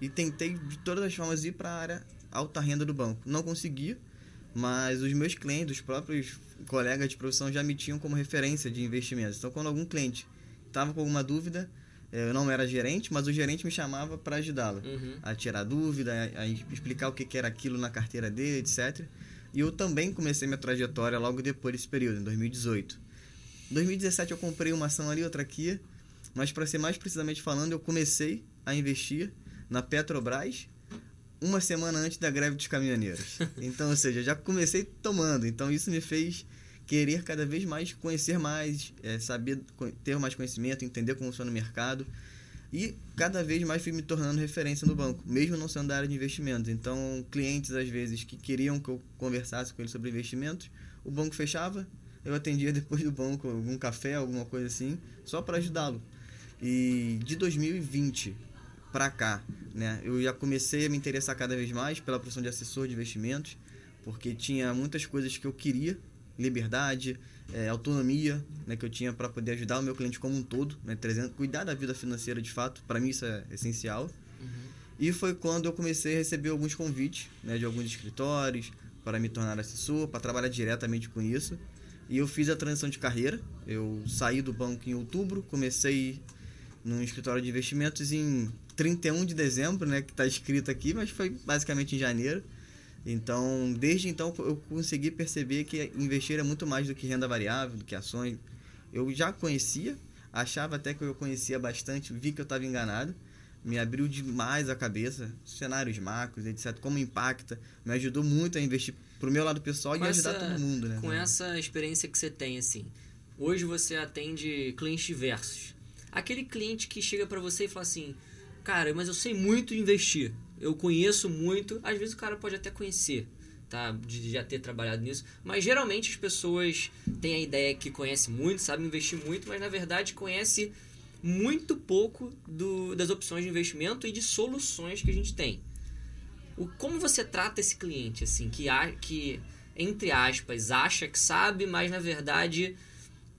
e tentei de todas as formas ir para a área alta renda do banco. Não consegui, mas os meus clientes, os próprios colegas de profissão já me tinham como referência de investimentos. Então, quando algum cliente estava com alguma dúvida, eu não era gerente, mas o gerente me chamava para ajudá-lo Uhum. a tirar dúvida, a, a explicar o que, que era aquilo na carteira dele, etc. E eu também comecei minha trajetória logo depois desse período, em 2018. Em 2017 eu comprei uma ação ali, outra aqui, mas para ser mais precisamente falando, eu comecei a investir na Petrobras uma semana antes da greve dos caminhoneiros. Então, ou seja, já comecei tomando. Então, isso me fez querer cada vez mais conhecer mais, eh, saber ter mais conhecimento, entender como funciona o mercado. E cada vez mais fui me tornando referência no banco, mesmo não sendo da área de investimentos. Então, clientes às vezes que queriam que eu conversasse com eles sobre investimentos, o banco fechava, eu atendia depois do banco algum café, alguma coisa assim, só para ajudá-lo. E de 2020 para cá, né, eu já comecei a me interessar cada vez mais pela profissão de assessor de investimentos, porque tinha muitas coisas que eu queria, liberdade, eh, autonomia, né, que eu tinha para poder ajudar o meu cliente como um todo, né, trazendo, cuidar da vida financeira de fato, para mim isso é essencial. E foi quando eu comecei a receber alguns convites né, de alguns escritórios para me tornar assessor, para trabalhar diretamente com isso. E eu fiz a transição de carreira. Eu saí do banco em outubro, comecei num escritório de investimentos em 31 de dezembro, né, que está escrito aqui, mas foi basicamente em janeiro. Então, desde então eu consegui perceber que investir é muito mais do que renda variável, do que ações. Eu já conhecia, achava até que eu conhecia bastante, vi que eu estava enganado. Me abriu demais a cabeça, cenários macros, etc, como impacta, me ajudou muito a investir pro meu lado pessoal Com e ajudar essa- todo mundo, né? Com essa experiência que você tem, assim, hoje você atende clientes diversos. Aquele cliente que chega pra você e fala assim, cara, mas eu sei muito investir, eu conheço muito, às vezes o cara pode até conhecer, tá, de já ter trabalhado nisso, mas geralmente as pessoas têm a ideia que conhece muito, sabe investir muito, mas na verdade conhece muito pouco do, das opções de investimento e de soluções que a gente tem. O, como você trata esse cliente, assim, que, a, que entre aspas, acha que sabe, mas na verdade.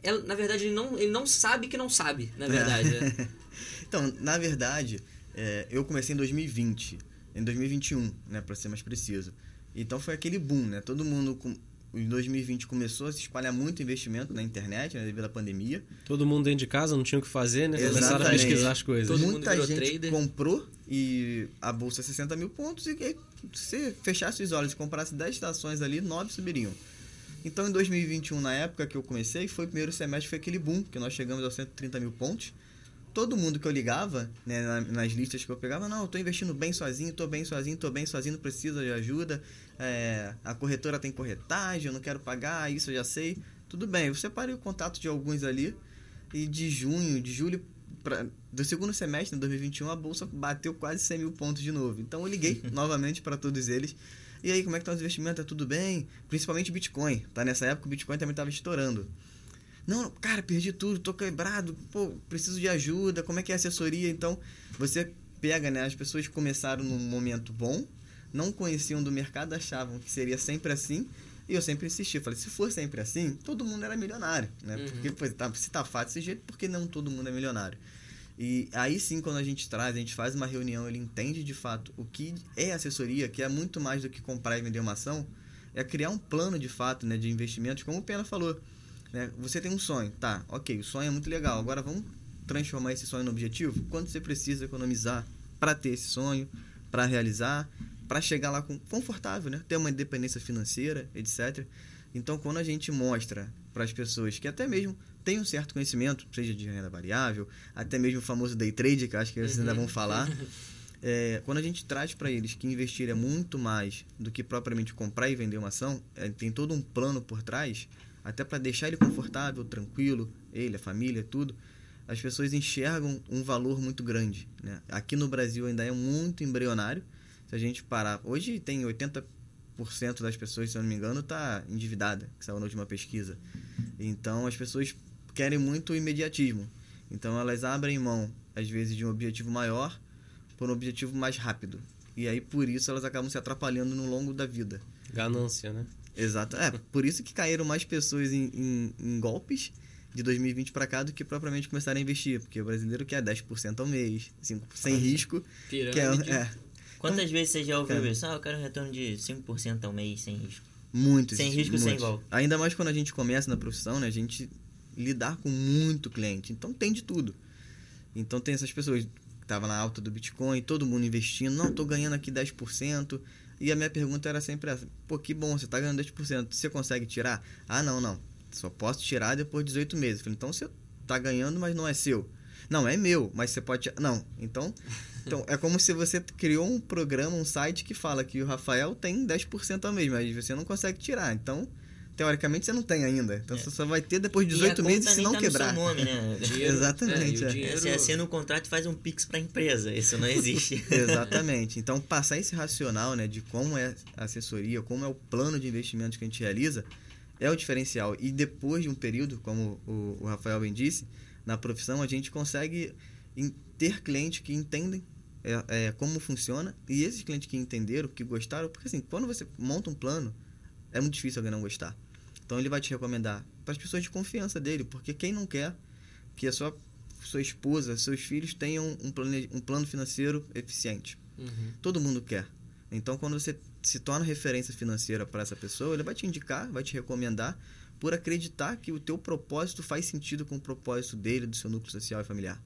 ela- na verdade, ele não, ele não sabe que não sabe, na verdade. né? Então, na verdade, é, eu comecei em 2020, em 2021, né, para ser mais preciso. Então foi aquele boom, né? Todo mundo com, em 2020 começou a se espalhar muito investimento na internet, né, devido à pandemia. Todo mundo dentro de casa, não tinha o que fazer, né? Começaram a Exatamente. pesquisar as coisas. Todo mundo Muita gente trader. comprou e a bolsa 60 mil pontos e aí, se você fechasse os olhos e comprasse 10 ações ali, 9 subiriam. Então em 2021, na época que eu comecei, foi o primeiro semestre, foi aquele boom, que nós chegamos aos 130 mil pontos. Todo mundo que eu ligava, né, na- nas listas que eu pegava, não, eu tô investindo bem sozinho, tô bem sozinho, tô bem sozinho, não precisa de ajuda. é, a corretora tem corretagem, eu não quero pagar, isso eu já sei. Tudo bem, eu separei o contato de alguns ali e de junho, de julho, pra, do segundo semestre de 2021, a bolsa bateu quase 100 mil pontos de novo. Então eu liguei novamente para todos eles. E aí, como é que estão os investimentos? Tá tudo bem? Principalmente Bitcoin, tá? Nessa época o Bitcoin também estava estourando. Não, cara, perdi tudo, tô quebrado, pô, preciso de ajuda, como é que é a assessoria? Então, você pega, né? As pessoas começaram num momento bom, não conheciam do mercado, achavam que seria sempre assim, e eu sempre insisti, falei, se for sempre assim, todo mundo era milionário, né? Uhum. Porque pô, tá, se tá fácil desse jeito, por que não todo mundo é milionário? E aí sim, quando a gente traz, a gente faz uma reunião, ele entende de fato o que é assessoria, que é muito mais do que comprar e vender uma ação, é criar um plano de fato, né, de investimentos, como o Pena falou. Né? Você tem um sonho, tá, ok, o sonho é muito legal, agora vamos transformar esse sonho no objetivo? Quanto você precisa economizar para ter esse sonho, para realizar, para chegar lá com confortável, né? Ter uma independência financeira, etc. Então, quando a gente mostra para as pessoas que até mesmo têm um certo conhecimento, seja de renda variável, até mesmo o famoso day trade, que acho que vocês ainda vão falar, é, quando a gente traz para eles que investir é muito mais do que propriamente comprar e vender uma ação, é, tem todo um plano por trás, até para deixar ele confortável, tranquilo, ele, a família, tudo, as pessoas enxergam um valor muito grande. Né? Aqui no Brasil ainda é muito embrionário. Se a gente parar, hoje tem 80% das pessoas, se eu não me engano, está endividada, que saiu na última pesquisa. Então as pessoas querem muito imediatismo. Então elas abrem mão, às vezes, de um objetivo maior por um objetivo mais rápido. E aí por isso elas acabam se atrapalhando no longo da vida. Ganância, né? Exato. É, por isso que caíram mais pessoas em, em- em golpes de 2020 para cá do que propriamente começaram a investir. Porque o brasileiro quer 10% ao mês, 5, sem risco. Que é, Pirâmide. é, Quantas vezes você já ouviu Cara. isso? Ah, eu quero um retorno de 5% ao mês sem risco. muitos. Sem risco, sem golpe. Ainda mais quando a gente começa na profissão, né? A gente lidar com muito cliente. Então tem de tudo. Então tem essas pessoas que estavam na alta do Bitcoin, todo mundo investindo. Não, tô ganhando aqui 10%. E a minha pergunta era sempre essa. Pô, que bom, você tá ganhando 10%. Você consegue tirar? Ah, não, não. Só posso tirar depois de 18 meses. Eu falei, então você tá ganhando, mas não é seu. Não, é meu, mas você pode. Não, então... Então, é como se você criou um programa, um site que fala que o Rafael tem 10% ao mês, mas você não consegue tirar. Então, teoricamente, você não tem ainda. Então, É. você só vai ter depois de E a 18 conta meses se nem não tá quebrar. No seu nome, né? Dinheiro- Exatamente, é, é. dinheiro- Você assina um contrato e faz um pix pra empresa. Isso não existe. Exatamente. Então, passar esse racional né, de como é a assessoria, como é o plano de investimentos que a gente realiza, é o diferencial. E depois de um período, como o, o Rafael bem disse, na profissão, a gente consegue ter clientes que entendem é, é, como funciona e esses clientes que entenderam, que gostaram, porque assim, quando você monta um plano, é muito difícil alguém não gostar. Então, ele vai te recomendar para as pessoas de confiança dele, porque quem não quer que a sua, sua esposa, seus filhos tenham um, plane, um plano financeiro eficiente? Uhum. Todo mundo quer. Então, quando você se torna referência financeira para essa pessoa, ele vai te indicar, vai te recomendar por acreditar que o teu propósito faz sentido com o propósito dele, do seu núcleo social e familiar.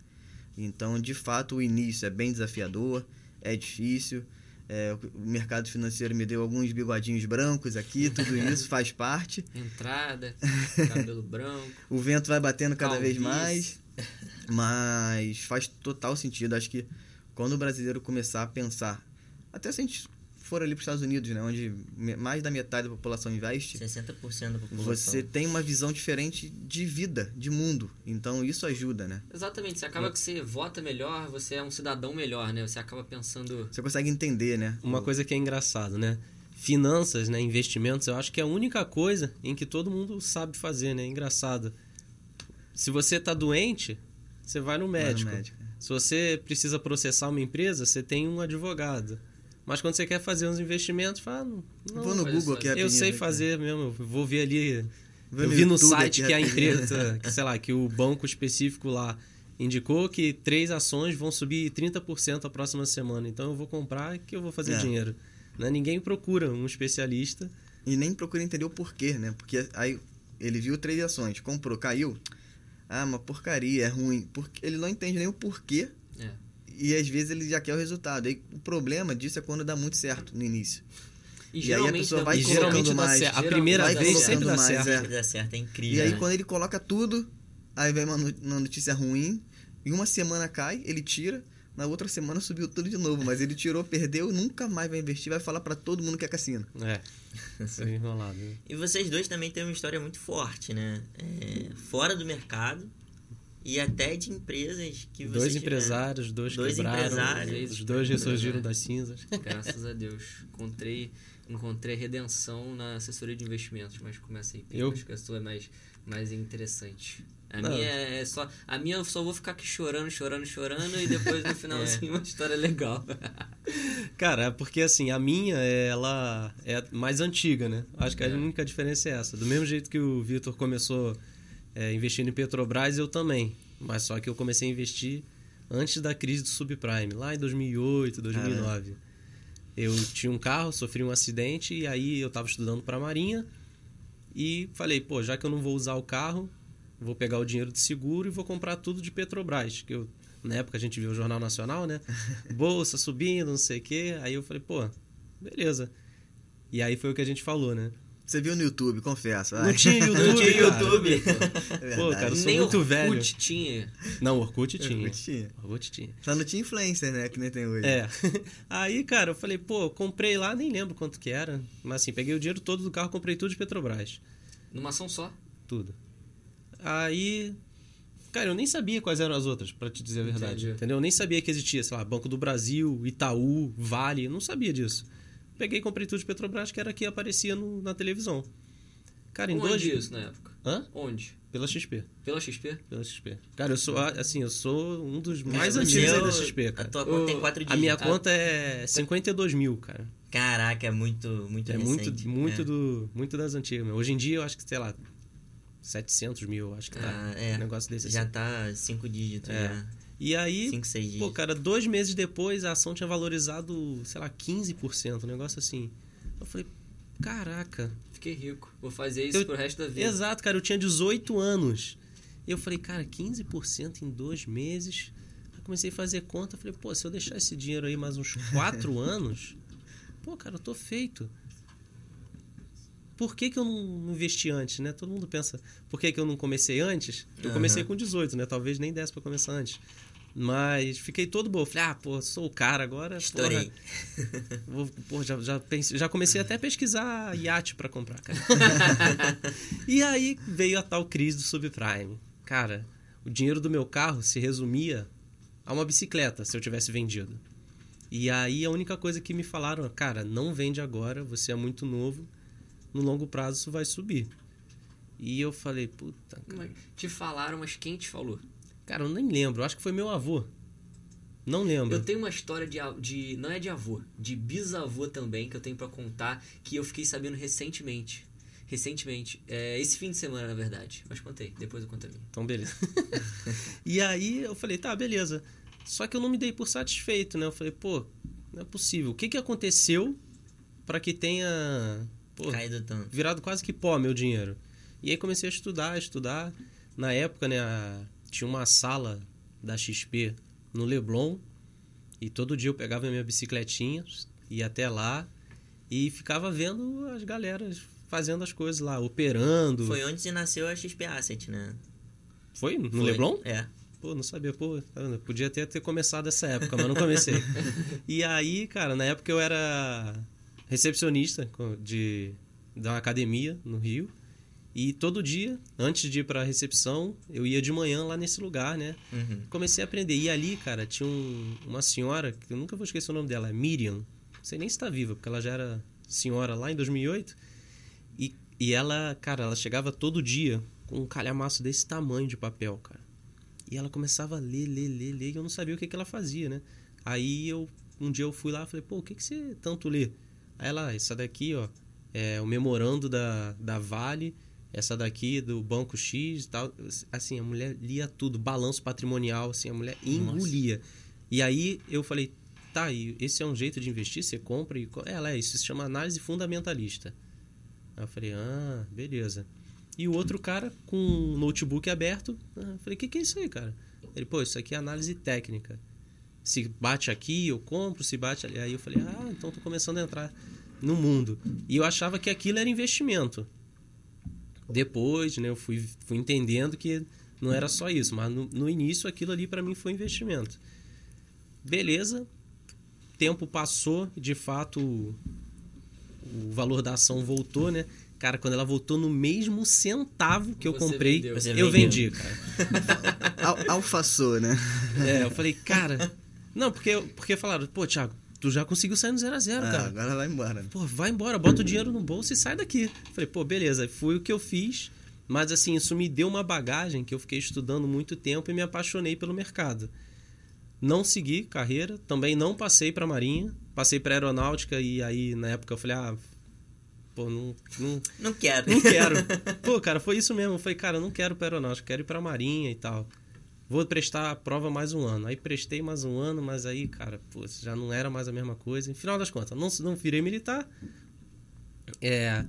Então, de fato, o início é bem desafiador, é difícil. É, o mercado financeiro me deu alguns bigodinhos brancos aqui, tudo isso faz parte. Entrada, cabelo branco. O vento vai batendo cada vez Calvície. mais, mas faz total sentido. Acho que quando o brasileiro começar a pensar, até se a gente for ali para os Estados Unidos, né, onde mais da metade da população investe, 60% da população. você tem uma visão diferente de vida, de mundo. Então isso ajuda, né? Exatamente, você acaba que você vota melhor, você é um cidadão melhor, né? Você acaba pensando. Você consegue entender, né? Uma O- coisa que é engraçado, né? Finanças, né? Investimentos, eu acho que é a única coisa em que todo mundo sabe fazer, né? Engraçado. Se você tá doente, você vai no vai no médico. médico. Se você precisa processar uma empresa, você tem um advogado. Mas quando você quer fazer uns investimentos, fala, não, não, Vou no Google isso aqui eu rapidinho, sei fazer mesmo, eu vou ver ali. Vou eu vi no site que a empresa, que sei lá, que o banco específico lá indicou que três ações vão subir 30% a próxima semana. Então eu vou comprar que eu vou fazer É. dinheiro. Né? Ninguém procura um especialista. E nem procura entender o porquê, né? Porque aí ele viu três ações, comprou, caiu. Ah, uma porcaria, é ruim. Porque ele não entende nem o porquê É. e às vezes ele já quer o resultado. Aí, o problema disso é quando dá muito certo no início. E, E aí a geralmente pessoa vai e colocando dá mais, certo. A primeira vai vez sempre dá mais, certo. é. Sempre dá certo, é incrível. E aí né? quando ele coloca tudo, aí vem uma, no- uma notícia ruim, e uma semana cai, ele tira, na outra semana subiu tudo de novo, mas ele tirou, perdeu, nunca mais vai investir, vai falar pra todo mundo que é cassino. É, isso é enrolado. né? E vocês dois também têm uma história muito forte, né? É, fora do mercado e até de empresas que vocês Dois tiveram. empresários, dois, Dois quebraram, empresários. os dois ressurgiram das cinzas. Graças a Deus. Encontrei, encontrei redenção na assessoria de investimentos, mas começa aí. Eu? Acho que a sua é mais, mais interessante. A Não. minha é só. A minha eu só vou ficar aqui chorando, chorando, chorando, e depois no finalzinho uma história legal. Cara, é porque assim, a minha, ela é mais antiga, né? Acho que a É. única diferença é essa. Do mesmo jeito que o Vitor começou é, investindo em Petrobras, eu também. Mas só que eu comecei a investir antes da crise do subprime, lá em 2008, 2009. Eu tinha um carro, sofri um acidente e aí eu tava estudando para Marinha e falei, pô, já que eu não vou usar o carro, vou pegar o dinheiro de seguro e vou comprar tudo de Petrobras, que eu na época a gente viu o Jornal Nacional, né? Bolsa subindo, não sei o quê. Aí eu falei, pô, beleza. E aí foi o que a gente falou, né? Você viu no YouTube, confesso. Não tinha YouTube, Não tinha cara. YouTube. É Pô, cara, eu sou Nem muito o velho. Orkut tinha. Não, Orkut tinha. Orkut tinha. Orkut tinha. Só não tinha influencer, né? Que nem tem hoje. É. Aí, cara, eu falei, pô, comprei lá, nem lembro quanto que era. Mas assim, peguei o dinheiro todo do carro, comprei tudo de Petrobras. Numa ação só. Tudo. Aí. Cara, eu nem sabia quais eram as outras, pra te dizer a verdade. Entendi. Entendeu? Eu nem sabia que existia, sei lá, Banco do Brasil, Itaú, Vale, eu não sabia disso. Peguei e comprei tudo de Petrobras, que era que aparecia no- na televisão. Cara, em Onde dois. isso na época? Hã? Onde? Pela XP. Pela XP? Pela XP. Cara, eu sou, assim, eu sou um dos mais antigos seu- da XP, A cara. tua conta tem O- quatro A dígitos. minha conta é 52 mil, cara. Caraca, é muito, muito É recente. muito, muito, é. do, muito das antigas. meu. Hoje em dia eu acho que, sei lá, 700 mil, acho que tá. Ah, é. Um negócio desse Já assim. tá cinco dígitos, É. já. E aí, Cinco, seis pô, dígitos. cara, dois meses depois a ação tinha valorizado, sei lá, 15%, um negócio assim. Eu falei, caraca. Fiquei rico. Vou fazer isso Eu- pro resto da vida. Exato, cara, eu tinha 18 anos. E eu falei, cara, 15% em dois meses. Aí comecei a fazer conta, falei, pô, se eu deixar esse dinheiro aí mais uns 4 anos, pô, cara, eu tô feito. Por que, que eu não investi antes, né? Todo mundo pensa, por que, que eu não comecei antes? Eu comecei Aham. com 18, né? Talvez nem desse pra começar antes. Mas fiquei todo bom. Falei, ah, pô, sou o cara agora. Estourei. porra, vou- pô, já, já, pensei- já comecei até a pesquisar iate pra comprar, cara. e aí veio a tal crise do subprime. Cara, o dinheiro do meu carro se resumia a uma bicicleta, se eu tivesse vendido. E aí a única coisa que me falaram, cara, não vende agora, você é muito novo, no longo prazo isso vai subir. E eu falei, puta, cara. Te falaram, mas quem te falou? Cara, eu nem lembro, acho que foi meu avô. Não lembro. Eu tenho uma história de, a- de. Não é de avô, de bisavô também, que eu tenho pra contar, que eu fiquei sabendo recentemente. Recentemente. É, esse fim de semana, na verdade. Mas contei, depois eu conto a minha. Então, beleza. e aí eu falei, tá, beleza. Só que eu não me dei por satisfeito, né? Eu falei, pô, não é possível. O que, que aconteceu para que tenha pô, Caído tanto. virado quase que pó meu dinheiro? E aí comecei a estudar, estudar. Na época, né, a- tinha uma sala da XP no Leblon. E todo dia eu pegava minha bicicletinha, ia até lá e ficava vendo as galeras fazendo as coisas lá, operando. Foi onde nasceu a XP Asset, né? Foi? No Foi. Leblon? É. Pô, não sabia, pô, caramba, podia até ter começado essa época, mas não comecei. e aí, cara, na época eu era recepcionista de, de uma academia no Rio. E todo dia, antes de ir pra recepção, eu ia de manhã lá nesse lugar, né? Uhum. Comecei a aprender. E ali, cara, tinha um- uma senhora, que eu nunca vou esquecer o nome dela, é Miriam. Não sei nem se tá viva, porque ela já era senhora lá em 2008. E, e ela, cara, ela chegava todo dia com um calhamaço desse tamanho de papel, cara. E ela começava a ler, ler, ler, ler, e eu não sabia o que, que ela fazia, né? Aí eu, um dia eu fui lá e falei, pô, o que, que você tanto lê? Aí ela, "Ah, essa daqui, ó, é o memorando da, da Vale, essa daqui do banco X e tal. Assim, a mulher lia tudo, balanço patrimonial, assim, a mulher engolia. E aí eu falei, tá, e esse é um jeito de investir? Você compra e. co-" Ela é, isso se chama análise fundamentalista. Aí eu falei, ah, beleza. E o outro cara com um notebook aberto, ah, eu falei, o que, que é isso aí, cara? Ele, pô, isso aqui é análise técnica. Se bate aqui, eu compro, se bate ali. Aí eu falei, ah, então tô começando a entrar no mundo. E eu achava que aquilo era investimento. Depois, né, eu fui, fui entendendo que não era só isso, mas no, no início aquilo ali para mim foi investimento. Beleza, tempo passou, de fato o, o valor da ação voltou, né? Cara, quando ela voltou no mesmo centavo que eu Você comprei, vendeu. Eu vendi, cara. Al alfaçou, né? É, eu falei, cara. Não, porque, porque falaram, pô, Thiago, tu já conseguiu sair no 0 a 0 Ah, cara. agora vai embora. Pô, vai embora, bota o dinheiro no bolso e sai daqui. Falei, pô, beleza, foi o que eu fiz. Mas assim, isso me deu uma bagagem que eu fiquei estudando muito tempo e me apaixonei pelo mercado. Não segui carreira, também não passei para marinha, passei para aeronáutica e aí na época eu falei, ah, pô, não, não, Não quero. não quero. Pô, cara, foi isso mesmo. Eu falei, cara, eu não quero para aeronáutica, quero ir para marinha e tal. Vou prestar a prova mais um ano. Aí prestei mais um ano, mas aí, cara, pô, já não era mais a mesma coisa. Em final das contas, não, não virei militar. É,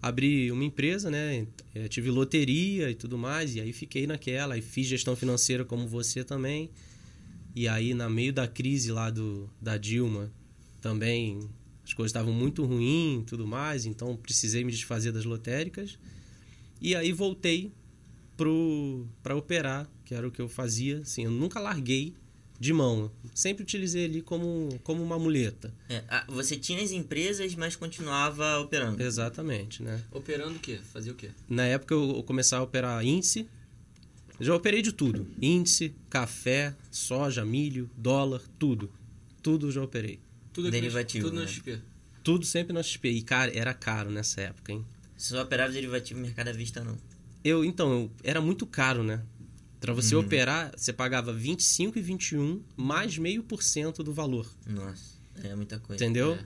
abri uma empresa, né? É, tive loteria e tudo mais, e aí fiquei naquela. Aí fiz gestão financeira como você também. E aí, na meio da crise lá do, da Dilma, também as coisas estavam muito ruins e tudo mais, então precisei me desfazer das lotéricas. E aí voltei para operar, que era o que eu fazia. Assim, eu nunca larguei de mão. Sempre utilizei ali como, como uma muleta. É, ah, você tinha as empresas, mas continuava operando. Exatamente, né? Operando o quê? Fazia o quê? Na época eu começava a operar índice. Já operei de tudo. Índice, café, soja, milho, dólar, tudo. Tudo já operei. Tudo Derivativo, Tudo no né? XP. Tudo sempre na XP. E, cara, era caro nessa época, hein? Você só operava derivativo mercado à vista, não. Eu, então, eu- era muito caro, né? Pra você Uhum. operar, você pagava 25 e 21 mais meio por cento do valor. Nossa, é muita coisa. Entendeu? É.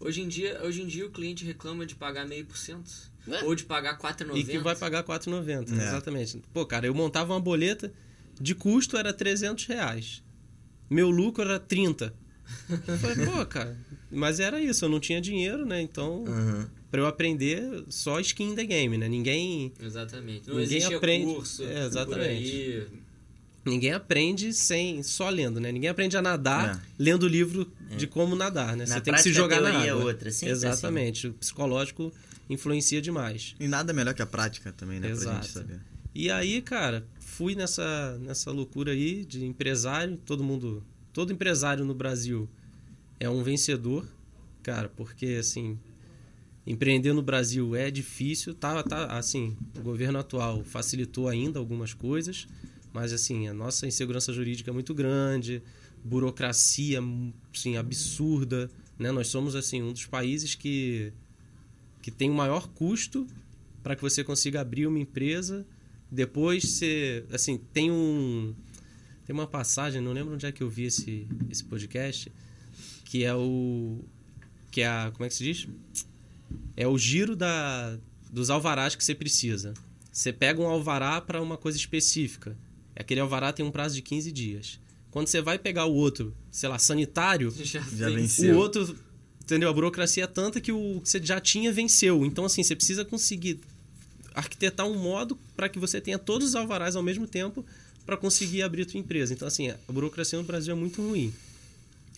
Hoje em, dia, hoje em dia o cliente reclama de pagar meio por cento. É. Ou de pagar 4,90. E que vai pagar 4,90. É. Exatamente. Pô, cara, eu montava uma boleta, de custo era 300 reais. Meu lucro era 30. Eu falei, pô, cara, mas era isso, eu não tinha dinheiro, né? Então, Aham. Pra eu aprender, só skin in the game, né? Ninguém, Exatamente. Não Ninguém existe aprende- curso. É, exatamente. Ninguém aprende sem só lendo, né? Ninguém aprende a nadar É. lendo livro de como nadar, né? Na Você tem que se jogar na é água. outra, sempre Exatamente. O psicológico influencia demais. E nada melhor que a prática também, né? Pra Exato. gente saber. E aí, cara, fui nessa, nessa loucura aí de empresário. Todo mundo, todo empresário no Brasil é um vencedor, cara, porque assim, empreender no Brasil é difícil. Tá, tá, assim, o governo atual facilitou ainda algumas coisas, mas assim, a nossa insegurança jurídica é muito grande, burocracia, assim, absurda, né? Nós somos assim um dos países que que tem o maior custo para que você consiga abrir uma empresa. Depois você, assim, tem um tem uma passagem, não lembro onde é que eu vi esse esse podcast, que é o que é a, como é que se diz? É o giro da dos alvarás que você precisa. Você pega um alvará para uma coisa específica. Aquele alvará tem um prazo de 15 dias. Quando você vai pegar o outro, sei lá, sanitário, Já, Já venceu. o outro, entendeu? A burocracia é tanta que o que você já tinha venceu. Então, assim, você precisa conseguir arquitetar um modo para que você tenha todos os alvarás ao mesmo tempo para conseguir abrir a tua empresa. Então, assim, a burocracia no Brasil é muito ruim.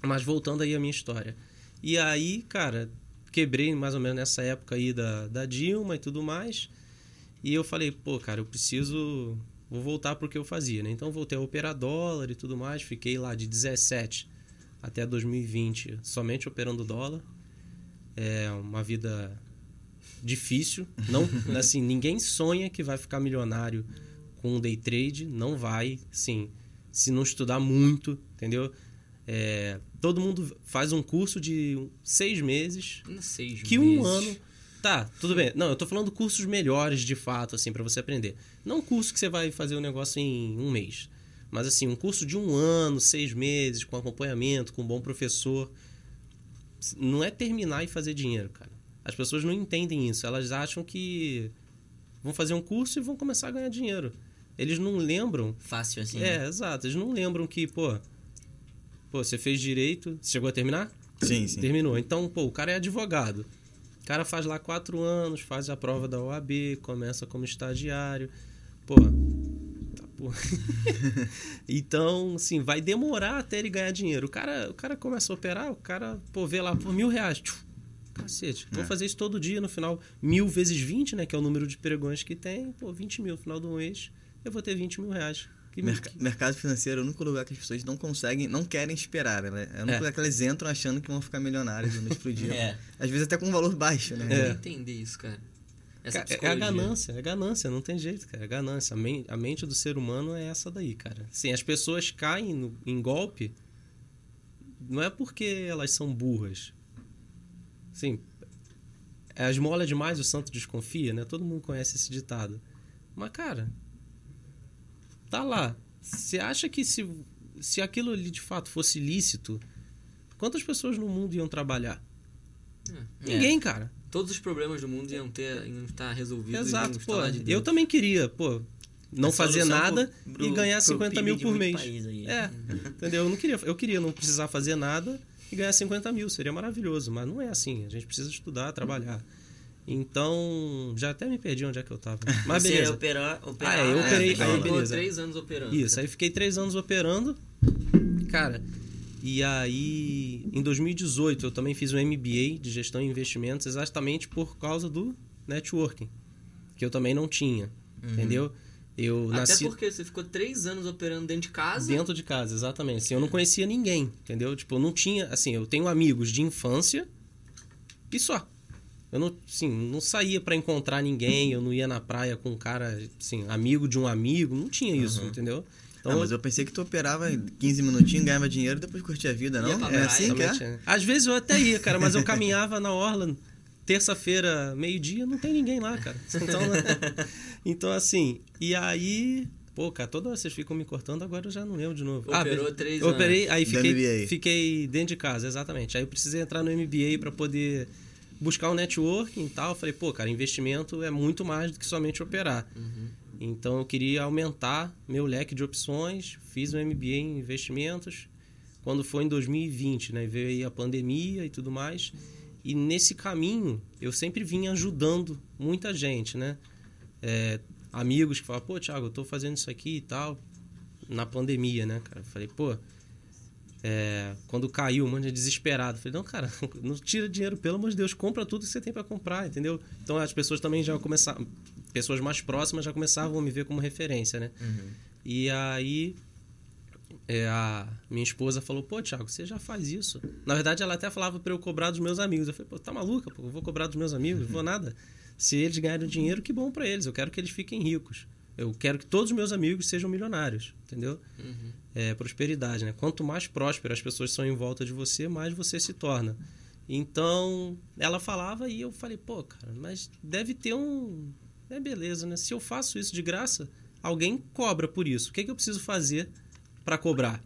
Mas voltando aí à minha história. E aí, cara, quebrei mais ou menos nessa época aí da, da Dilma e tudo mais. E eu falei, pô, cara, eu preciso. Vou voltar pro que eu fazia, né? Então voltei a operar dólar e tudo mais. Fiquei lá de 17 até 2020 somente operando dólar. É uma vida difícil. Não, assim, ninguém sonha que vai ficar milionário com day trade. Não vai, sim. Se não estudar muito, entendeu? É, todo mundo faz um curso de seis meses Não sei, que um ano. Tá, tudo bem. Não, eu tô falando cursos melhores de fato, assim, para você aprender. Não um curso que você vai fazer o negócio em um mês. Mas assim, um curso de um ano, seis meses, com acompanhamento, com um bom professor. Não é terminar e fazer dinheiro, cara. As pessoas não entendem isso. Elas acham que vão fazer um curso e vão começar a ganhar dinheiro. Eles não lembram. Fácil assim. É, né? exato. Eles não lembram que, pô. Pô, você fez direito. Você chegou a terminar? Sim, sim. Terminou. Então, pô, o cara é advogado. O cara faz lá quatro anos, faz a prova da OAB, começa como estagiário. Pô. Tá, pô. então, assim, vai demorar até ele ganhar dinheiro. O cara, o cara começa a operar, o cara, pô, vê lá por mil reais. Tchum, cacete, vou É. fazer isso todo dia no final. Mil vezes 20, né? Que é o número de pregões que tem. Pô, 20 mil no final do mês. Eu vou ter 20 mil reais. Que, Merca- mercado financeiro é o único lugar que as pessoas não conseguem, não querem esperar. Né? É o único É. lugar que elas entram achando que vão ficar milionários da noite pro dia. É. Às vezes até com um valor baixo, né? Eu É. não entender isso, cara. Essa Ca- É a ganância, é ganância, não tem jeito, cara. É ganância. A, men- a mente do ser humano é essa daí, cara. Sim, as pessoas caem no- em golpe não é porque elas são burras. Sim, a esmola é demais, o santo desconfia, né? Todo mundo conhece esse ditado. Mas, cara, tá lá. Você acha que se, se aquilo ali de fato fosse lícito, quantas pessoas no mundo iam trabalhar? É. Ninguém, cara. Todos os problemas do mundo iam, ter, iam estar resolvidos. Exato, iam pô. Eu também queria, pô, não fazer nada pro- pro- e ganhar pro 50 mil por mês. país aí. É, entendeu? Eu não queria, eu queria não precisar fazer nada e ganhar 50 mil, seria maravilhoso, mas não é assim. A gente precisa estudar, trabalhar. Então, já até me perdi onde é que eu tava. Mas Você beleza. operou, operar, Ah, é, eu operei- Você aí falou. Ficou três anos operando. Isso, aí fiquei três anos operando. Cara, e aí em 2018 eu também fiz um MBA de gestão e investimentos exatamente por causa do networking, que eu também não tinha, entendeu? Eu Até nasci porque você ficou três anos operando dentro de casa. dentro de casa, exatamente. Assim, eu não conhecia ninguém, entendeu? Tipo, eu não tinha, assim, eu tenho amigos de infância e só. Eu não, assim, não saía pra encontrar ninguém, eu não ia na praia com um cara, assim, amigo de um amigo, não tinha isso, entendeu? Então, ah, mas eu pensei que tu operava em 15 minutinhos, ganhava dinheiro e depois curtia a vida, não? É praia, assim que é? É. Às vezes eu até ia, cara, mas eu caminhava na orla, terça-feira, meio-dia, não tem ninguém lá, cara. Então, então, assim, e aí. Pô, cara, toda hora vocês ficam me cortando, agora eu já não lembro de novo. Operou be- três eu Operei, aí fiquei, fiquei dentro de casa, exatamente. Aí eu precisei entrar no MBA para poder buscar um networking e tal. Eu falei, pô, cara, investimento é muito mais do que somente operar. Uhum. Então eu queria aumentar meu leque de opções, fiz um MBA em investimentos. Quando foi em 2020, né, veio aí a pandemia e tudo mais. E nesse caminho eu sempre vinha ajudando muita gente, né? É, amigos que falavam, pô, Thiago, eu tô fazendo isso aqui e tal. Na pandemia, né, cara? Eu falei, pô, é, quando caiu, um monte de desesperado. Falei, não, cara, não tira dinheiro, pelo amor de Deus, compra tudo que você tem para comprar, entendeu? Então as pessoas também já começaram, pessoas mais próximas já começavam a me ver como referência, né? E aí é, a minha esposa falou, pô, Thiago, você já faz isso. Na verdade, ela até falava para eu cobrar dos meus amigos. Eu falei, pô, tá maluca, pô, eu vou cobrar dos meus amigos, vou nada. Se eles ganharem dinheiro, que bom para eles. Eu quero que eles fiquem ricos. Eu quero que todos os meus amigos sejam milionários, entendeu? É, prosperidade, né? Quanto mais próspero as pessoas são em volta de você, mais você se torna. Então, ela falava e eu falei, pô, cara, mas deve ter um. É beleza, né? Se eu faço isso de graça, alguém cobra por isso. O que, é que eu preciso fazer para cobrar?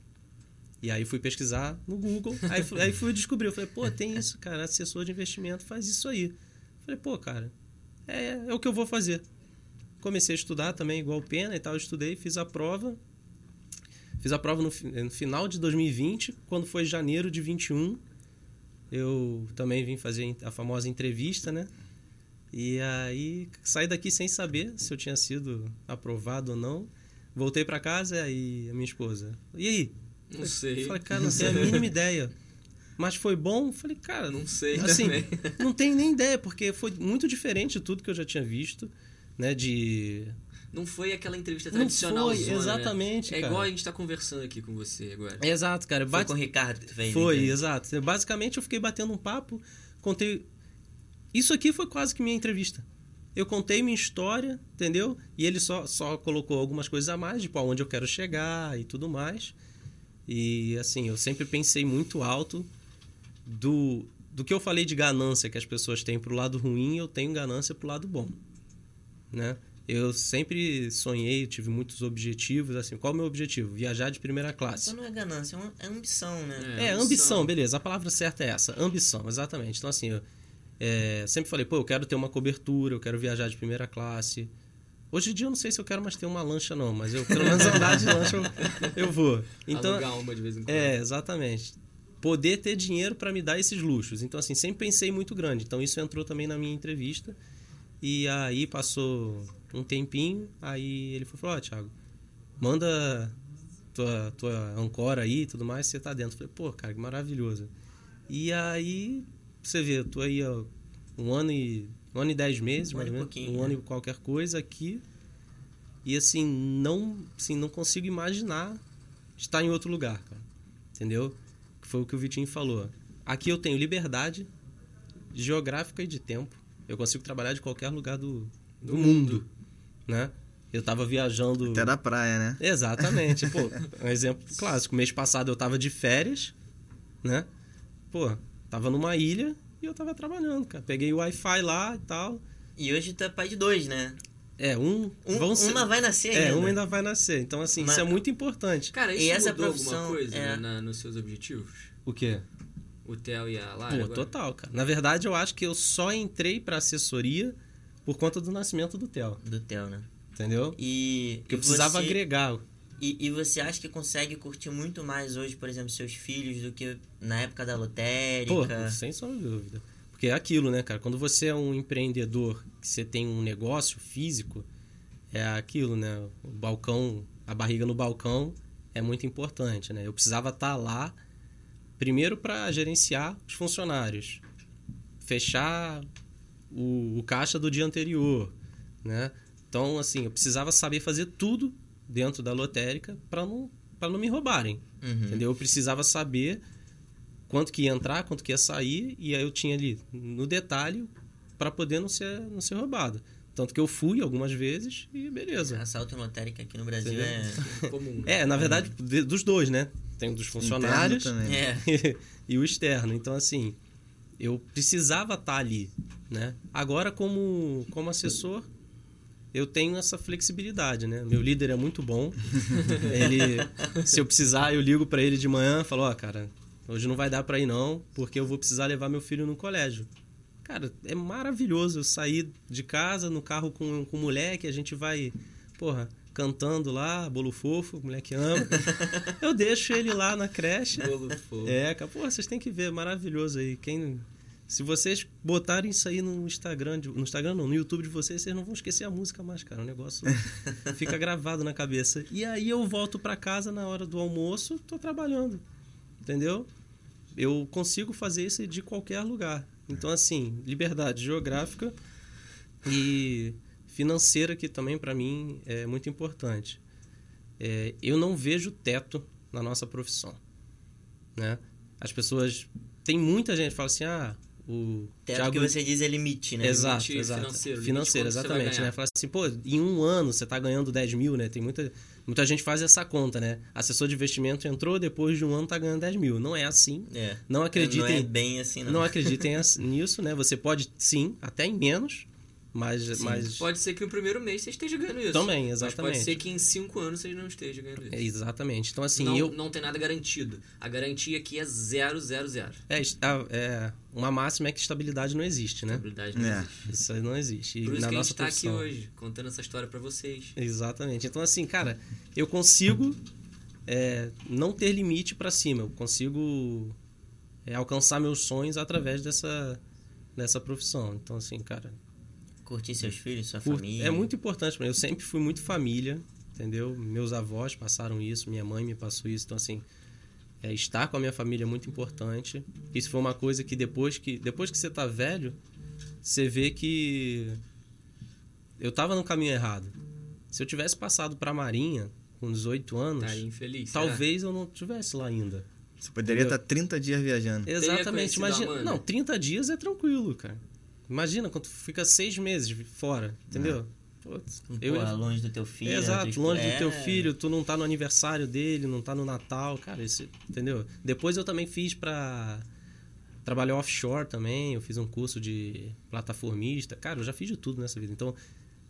E aí fui pesquisar no Google, aí fui, aí fui descobrir. Eu falei, pô, tem isso, cara, assessor de investimento faz isso aí. Falei, pô, cara, é, é o que eu vou fazer. Comecei a estudar também, igual pena e tal, estudei, fiz a prova. Fiz a prova no, no final de 2020, quando foi janeiro de 21, eu também vim fazer a famosa entrevista, né? E aí saí daqui sem saber se eu tinha sido aprovado ou não. Voltei para casa e a minha esposa. E aí? Não sei. Falei, cara, não tenho a mínima ideia. Mas foi bom? Falei, cara, Não sei assim, também. não tenho nem ideia, porque foi muito diferente de tudo que eu já tinha visto, né? De. Não foi aquela entrevista Não tradicional. foi, exatamente, É cara. igual a gente tá conversando aqui com você agora. Exato, cara. Foi Bate- com o Ricardo fez. Foi, né? exato. Basicamente, eu fiquei batendo um papo, contei. Isso aqui foi quase que minha entrevista. Eu contei minha história, entendeu? E ele só, só colocou algumas coisas a mais, tipo aonde eu quero chegar e tudo mais. E assim, eu sempre pensei muito alto do, do que eu falei de ganância que as pessoas têm pro lado ruim, eu tenho ganância pro lado bom, né? Eu sempre sonhei, tive muitos objetivos, assim, qual é o meu objetivo? Viajar de primeira classe. Então não é ganância, é é ambição, né? É, ambição, beleza. A palavra certa é essa. Ambição, exatamente. Então, assim, eu é, sempre falei, pô, eu quero ter uma cobertura, eu quero viajar de primeira classe, Hoje em dia eu não sei se eu quero mais ter uma lancha, não, mas eu pelo menos andar de lancha eu, eu vou. Então, Alugar uma de vez em quando. é, exatamente. Poder ter dinheiro para me dar esses luxos. Então, assim, sempre pensei muito grande. Então, isso entrou também na minha entrevista. E aí passou um tempinho, aí ele falou: Ó, Thiago, manda tua, tua ancora aí e tudo mais, você tá dentro. Eu falei: Pô, cara, que maravilhoso. E aí, você vê, eu tô aí ó, um ano e. Um ano e dez meses, Um ano e menos. Um né? ano e qualquer coisa aqui. E assim, não, assim, não consigo imaginar estar em outro lugar, cara. Entendeu? Que foi o que o Vitinho falou. Aqui eu tenho liberdade geográfica e de tempo. Eu consigo trabalhar de qualquer lugar do, do, mundo, né? Eu tava viajando... Até da praia, né? Exatamente. Pô, um exemplo clássico. Mês passado eu tava de férias, né? Pô, tava numa ilha e eu tava trabalhando, cara. Peguei o Wi-Fi lá e tal. E hoje tu é pai de dois, né? É, um... Um, vão ser- uma vai nascer É, ainda. um ainda vai nascer. Então, assim, Mas- isso é muito importante. Cara, isso E essa mudou profissão alguma coisa é- né, na- nos seus objetivos? O quê? O Theo e a Lara? Pô, agora? total, cara. Na verdade, eu acho que eu só entrei pra assessoria por conta do nascimento do Theo, Do Theo, né? entendeu? E, Porque eu precisava você, agregar. E, e você acha que consegue curtir muito mais hoje, por exemplo, seus filhos do que na época da lotérica? Pô, sem sombra de dúvida. Porque é aquilo, né, cara? Quando você é um empreendedor, que você tem um negócio físico, é aquilo, né? O balcão, a barriga no balcão é muito importante, né? Eu precisava estar lá, primeiro para gerenciar os funcionários, fechar o, o caixa do dia anterior, né? Então, assim, eu precisava saber fazer tudo dentro da lotérica para não, pra não me roubarem. Uhum. Entendeu? Eu precisava saber quanto que ia entrar, quanto que ia sair, e aí eu tinha ali no detalhe para poder não ser, não ser roubado. Tanto que eu fui algumas vezes e beleza. Assalto em lotérica aqui no Brasil Entendeu? é... Comum. É, na verdade, de- dos dois, né? Tem dos funcionários é. e o externo. Então, assim, eu precisava estar ali, né? Agora, como, como assessor, eu tenho essa flexibilidade, né? Meu líder é muito bom. ele, se eu precisar, eu ligo para ele de manhã, falo, ó, cara, hoje não vai dar para ir não, porque eu vou precisar levar meu filho no colégio. Cara, é maravilhoso eu sair de casa no carro com, com o moleque, a gente vai, porra, cantando lá, bolo fofo, o moleque ama. Eu deixo ele lá na creche. Bolo fofo. É, cara, pô, vocês têm que ver, maravilhoso aí. Quem, se vocês botarem isso aí no Instagram, no Instagram não, no YouTube de vocês, vocês não vão esquecer a música mais, cara. O negócio fica gravado na cabeça. E aí eu volto pra casa na hora do almoço, tô trabalhando, entendeu? Eu consigo fazer isso de qualquer lugar. Então, assim, liberdade geográfica e financeira que também para mim é muito importante. É, eu não vejo teto na nossa profissão, né? As pessoas tem muita gente que fala assim, ah, o Teto Thiago que você diz é limite, né? Exato, Limite exato. financeiro, Financeiro, exatamente, né? Fala assim, pô, em um ano você tá ganhando 10 mil, né? Tem muita, muita gente faz essa conta, né? Assessor de investimento entrou, depois de um ano tá ganhando 10 mil. Não é assim. É. Não acreditem, Não é bem assim, não. não acreditem nisso, né? Você pode, sim, até em menos, mas... mas Pode ser que no primeiro mês você esteja ganhando isso. Também, Mas pode exatamente. ser que em cinco anos você não esteja ganhando isso. é, exatamente. Então, assim, não, eu... não tem nada garantido. A garantia aqui é zero, zero, zero. É, é, uma máxima é que estabilidade não existe, né? Estabilidade não É. existe. Isso aí não existe. E Por isso na que a gente tá aqui hoje, contando essa história pra vocês. Exatamente. Então, assim, cara, eu consigo é, não ter limite pra cima. Eu consigo é, alcançar meus sonhos através dessa, dessa profissão. Então, assim, cara, Curtir seus filhos, sua cur- família. é muito importante. Eu sempre fui muito família, entendeu? Meus avós passaram isso, minha mãe me passou isso. Então, assim, é, estar com a minha família é muito importante. Isso foi uma coisa que depois que, depois que você tá velho, você vê que eu tava no caminho errado. Se eu tivesse passado pra Marinha com 18 anos, Tá infeliz. será? talvez eu não tivesse lá ainda. Você poderia Entendeu? estar 30 dias viajando. Exatamente. Imagina, não, 30 dias é tranquilo, cara. Imagina quando tu fica seis meses fora, entendeu? Putz, Pô, eu longe do teu filho. da tua Exato, esposa. longe É. do teu filho, tu não tá no aniversário dele, não tá no Natal, cara, isso, entendeu? Depois eu também fiz pra trabalhar offshore também, eu fiz um curso de plataformista, cara, eu já fiz de tudo nessa vida. Então,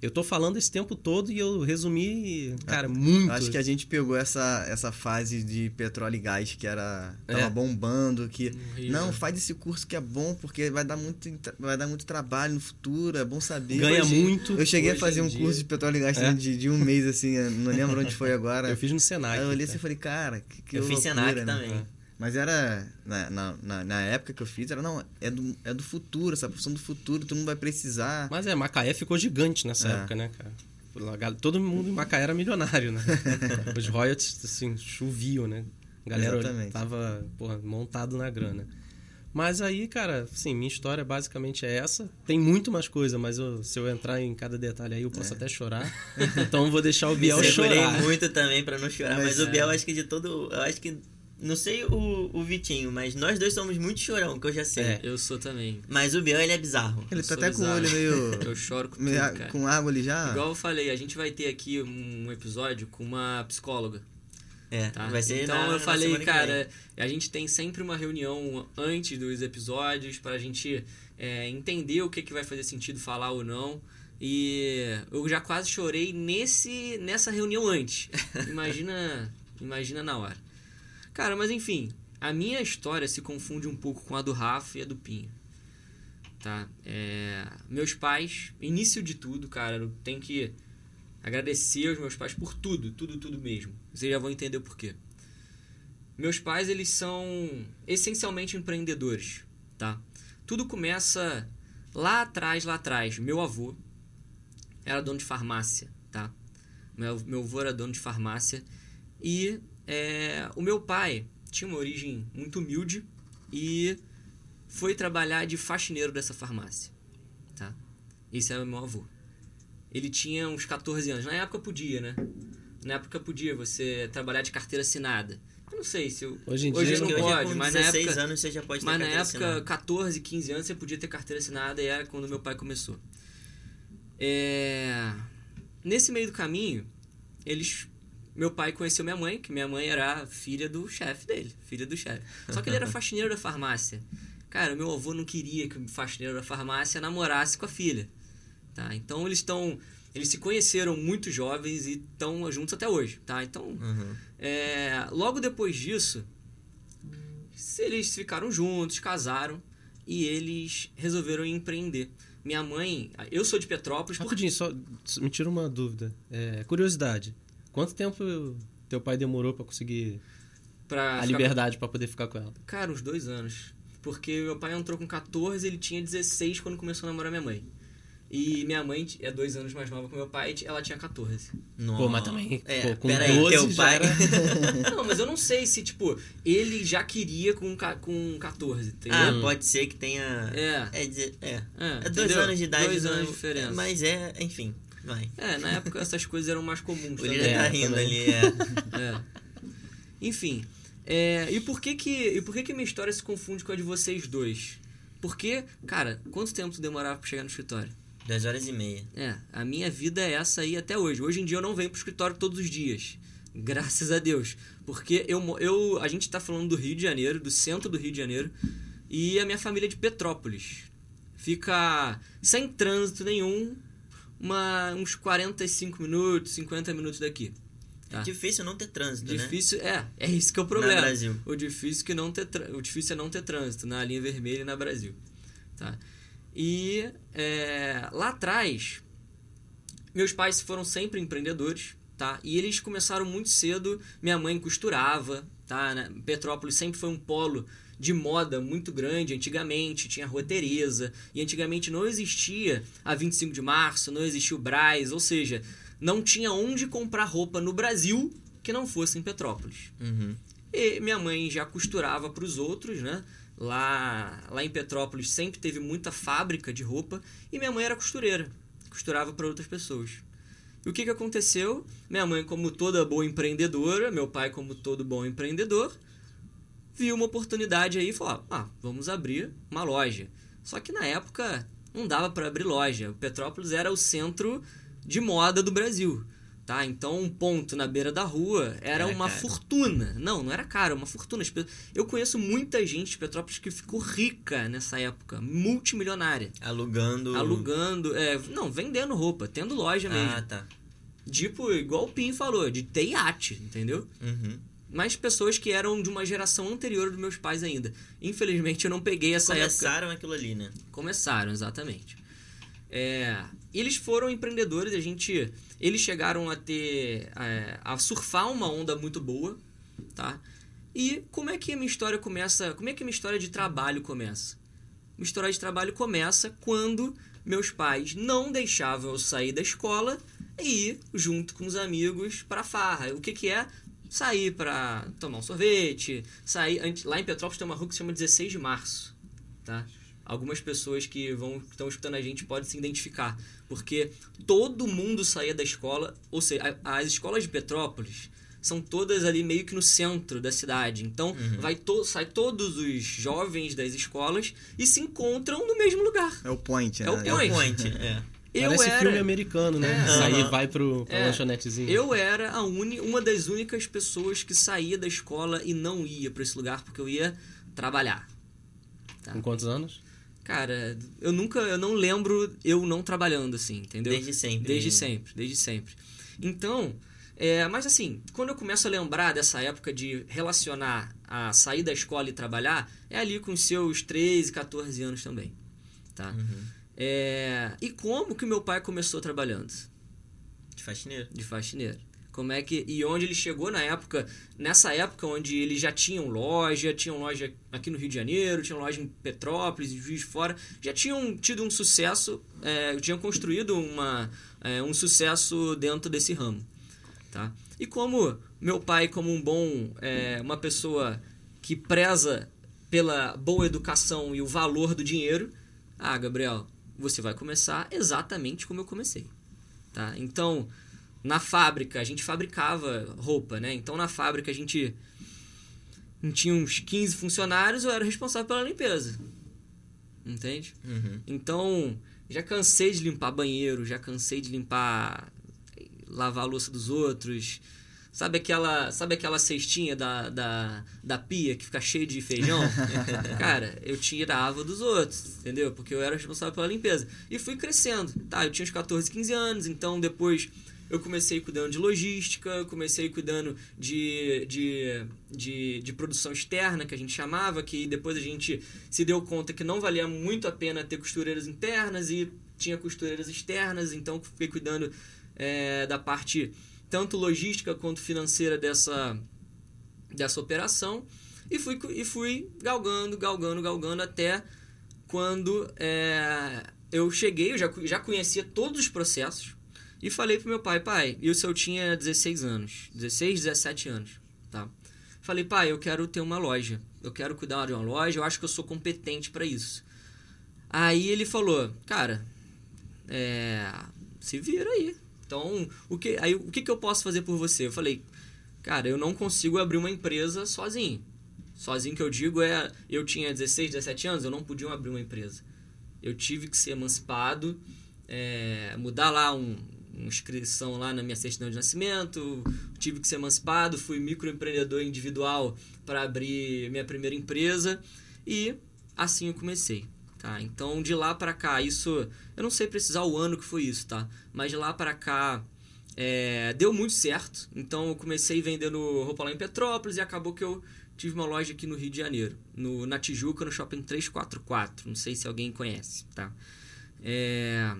Eu tô falando esse tempo todo e eu resumi, cara, muito. Acho que a gente pegou essa, essa fase de petróleo e gás que era tava É. bombando, que Horrível. não, faz esse curso que é bom porque vai dar muito vai dar muito trabalho no futuro, é bom saber. ganha hoje- muito. Eu cheguei a fazer um dia- curso de petróleo e gás É. de, de um mês assim, não lembro onde foi agora. Eu fiz no Senac. Aí eu olhei assim cara. e falei, cara, que, que eu fiz loucura, Senac né? também. É. Mas era. Na, na, na, na época que eu fiz, era, não, é do, é do futuro, essa profissão do futuro, todo mundo vai precisar. Mas é, Macaé ficou gigante nessa É. época, né, cara? Todo mundo em Macaé era milionário, né? Os royalties, assim, choviam, né? A galera Exatamente. tava, porra, montado na grana. Mas aí, cara, assim, minha história basicamente é essa. Tem muito mais coisa, mas eu- se eu entrar em cada detalhe aí, eu posso até chorar. Então eu vou deixar o Biel chorar. muito também pra não chorar, mas, Mas o é. Biel acho que de todo. Eu acho que. Não sei o, o Vitinho, mas nós dois somos muito chorão, que eu já sei. É. Eu sou também. Mas o Biel, ele é bizarro. Ele Eu tá até com o olho bizarro. meio. Eu choro com tudo, a- cara. com água ali já. Igual eu falei, a gente vai ter aqui um episódio com uma psicóloga. É, Tá? vai ser então na- eu falei, cara, a gente tem sempre uma reunião antes dos episódios pra gente é, entender o que, que vai fazer sentido falar ou não. E eu já quase chorei nesse nessa reunião antes. Imagina, imagina na hora. Cara, mas enfim, a minha história se confunde um pouco com a do Rafa e a do Pinho. Tá? É, meus pais, início de tudo, cara, eu tenho que agradecer aos meus pais por tudo, tudo, tudo mesmo. Vocês já vão entender o porquê. Meus pais, eles são essencialmente empreendedores, tá? Tudo começa lá atrás, lá atrás. Meu avô era dono de farmácia, tá? Meu, meu avô era dono de farmácia e é, o meu pai tinha uma origem muito humilde e foi trabalhar de faxineiro dessa farmácia, tá? Esse era o meu avô. Ele tinha uns 14 anos. Na época podia, né? Na época podia você trabalhar de carteira assinada. Eu não sei se eu... Hoje em Hoje dia não é pode, mas na 16 época- anos você já pode ter Mas na época, assinada. 14, 15 anos, você podia ter carteira assinada e era quando meu pai começou. É... Nesse meio do caminho, eles... Meu pai conheceu minha mãe, que minha mãe era filha do chefe dele, filha do chefe. Só que ele era faxineiro da farmácia. Cara, meu avô não queria que o faxineiro da farmácia namorasse com a filha. Tá? Então eles estão... Eles se conheceram muito jovens e estão juntos até hoje, tá? Então, Uhum. é, logo depois disso, eles ficaram juntos, casaram e eles resolveram empreender. Minha mãe, eu sou de Petrópolis, Rapidinho, só me tira uma dúvida. É, curiosidade. Quanto tempo teu pai demorou pra conseguir pra a ficar- liberdade pra poder ficar com ela? Cara, uns dois anos. Porque meu pai entrou com 14, ele tinha 16 quando começou a namorar minha mãe. E minha mãe é dois anos mais nova que meu pai, ela tinha 14. Nossa. Pô, mas também, É, pô, com peraí, 12 teu já pai. era- Não, mas eu não sei se, tipo, ele já queria com, ca- com 14, entendeu? ah, pode ser que tenha. É. É, é. É, É dois entendeu? anos de idade. Dois anos de diferença. Mas é, enfim, vai. É, na época essas coisas eram mais comuns O também. Lira tá É, rindo ali, é. É. Enfim, é, e por que que e por que que minha história se confunde com a de vocês dois? Porque, cara, quanto tempo tu demorava pra chegar no escritório? Duas horas e meia. É, a minha vida é essa aí até hoje. Hoje em dia eu não venho pro escritório todos os dias. Graças a Deus. Porque eu, eu, a gente tá falando do Rio de Janeiro, do centro do Rio de Janeiro, e a minha família é de Petrópolis. Fica sem trânsito nenhum, uma, uns 45 minutos, 50 minutos daqui. Tá. É difícil não ter trânsito, né? Difícil, é, é isso que é o problema. Na Brasil. O difícil que não ter, o difícil é não ter trânsito na linha vermelha e na Brasil, tá? E é, lá atrás, meus pais foram sempre empreendedores, tá? E eles começaram muito cedo. Minha mãe costurava, tá? né? Petrópolis sempre foi um polo de moda muito grande. Antigamente tinha a Rua Teresa e antigamente não existia a 25 de março, não existia o Braz, ou seja, não tinha onde comprar roupa no Brasil que não fosse em Petrópolis. Uhum. E minha mãe já costurava para os outros, né? Lá, lá em Petrópolis sempre teve muita fábrica de roupa e minha mãe era costureira, costurava para outras pessoas. E o que, que aconteceu? Minha mãe, como toda boa empreendedora, meu pai, como todo bom empreendedor, viu uma oportunidade aí e falou: ah, vamos abrir uma loja. Só que na época não dava para abrir loja. O Petrópolis era o centro de moda do Brasil. Tá? Então, um ponto na beira da rua era, Era uma caro. fortuna. Não, não era caro, uma fortuna. Eu conheço muita gente de Petrópolis que ficou rica nessa época, multimilionária. Alugando. Alugando, é, não, vendendo roupa, tendo loja mesmo. Ah, tá. Tipo, igual o Pim falou, de ter iate, entendeu? Uhum. Mas pessoas que eram de uma geração anterior dos meus pais ainda. Infelizmente eu não peguei essa época. Começaram aquilo ali, né? Começaram, exatamente. É, eles foram empreendedores, a gente, eles chegaram a ter, é, a surfar uma onda muito boa, tá? E como é que a minha história começa? Como é que a minha história de trabalho começa? Minha história de trabalho começa quando meus pais não deixavam eu sair da escola e ir junto com os amigos para farra. O que que é? Sair para tomar um sorvete, sair lá em Petrópolis tem uma rua que se chama 16 de março, tá? Algumas pessoas que vão que estão escutando a gente podem se identificar, porque todo mundo saía da escola, ou seja, as escolas de Petrópolis são todas ali meio que no centro da cidade. Então, vai to sai todos os jovens das escolas e se encontram no mesmo lugar. É o point, né? É o É o Point. point, é. Eu Parece era, filme americano, né? É. Aí Aham. vai pro, pra É. lanchonetezinho. eu era a uni, uma das únicas pessoas que saía da escola e não ia para esse lugar porque eu ia trabalhar. Tá? Com quantos anos? Cara, eu nunca, eu não lembro eu não trabalhando assim, entendeu? Desde sempre. Desde sempre, desde sempre. Então, é, mas assim, quando eu começo a lembrar dessa época de relacionar a sair da escola e trabalhar, é ali com os seus 13, 14 anos também, tá? Uhum. É, e como que meu pai começou trabalhando? De faxineiro. de faxineiro. Como é que e onde ele chegou na época, nessa época onde eles já tinham loja, tinham loja aqui no Rio de Janeiro, tinham loja em Petrópolis, em Juiz de Fora, já tinham tido um sucesso, é, tinham construído uma, é, um sucesso dentro desse ramo, tá? E como meu pai, como um bom, é, uma pessoa que preza pela boa educação e o valor do dinheiro, ah, Gabriel, você vai começar exatamente como eu comecei tá? Então, na fábrica, a gente fabricava roupa, né? Então, na fábrica, a gente tinha uns 15 funcionários, eu era responsável pela limpeza. Entende? Uhum. Então, já cansei de limpar banheiro, já cansei de limpar lavar a louça dos outros. Sabe aquela, sabe aquela cestinha da, da, da pia que fica cheia de feijão? Cara, eu tirava dos outros, entendeu? Porque eu era responsável pela limpeza. E fui crescendo. Tá, eu tinha uns 14, 15 anos, então depois eu comecei cuidando de logística, eu comecei cuidando de, de, de, de produção externa, que a gente chamava, que depois a gente se deu conta que não valia muito a pena ter costureiras internas e tinha costureiras externas, então fiquei cuidando é, da parte tanto logística quanto financeira dessa, dessa operação e fui, e fui galgando, galgando, galgando até quando é, eu cheguei, eu já, já conhecia todos os processos e falei pro meu pai, pai, isso eu tinha 16 anos, 16, 17 anos, tá? Falei, pai, eu quero ter uma loja, eu quero cuidar de uma loja, eu acho que eu sou competente para isso. Aí ele falou, cara, é, se vira aí. Então, o que, aí, o que, que eu posso fazer por você? Eu falei, cara, eu não consigo abrir uma empresa sozinho. Sozinho que eu digo é, eu tinha 16, 17 anos, eu não podia abrir uma empresa. Eu tive que ser emancipado, é, mudar lá um, uma inscrição lá na minha certidão de nascimento, tive que ser emancipado, fui microempreendedor individual para abrir minha primeira empresa e assim eu comecei. Tá, então de lá para cá, isso eu não sei precisar o ano que foi isso, tá? Mas de lá para cá é, deu muito certo. Então eu comecei vendendo roupa lá em Petrópolis e acabou que eu tive uma loja aqui no Rio de Janeiro, no, na Tijuca, no Shopping 344. Não sei se alguém conhece, tá? É...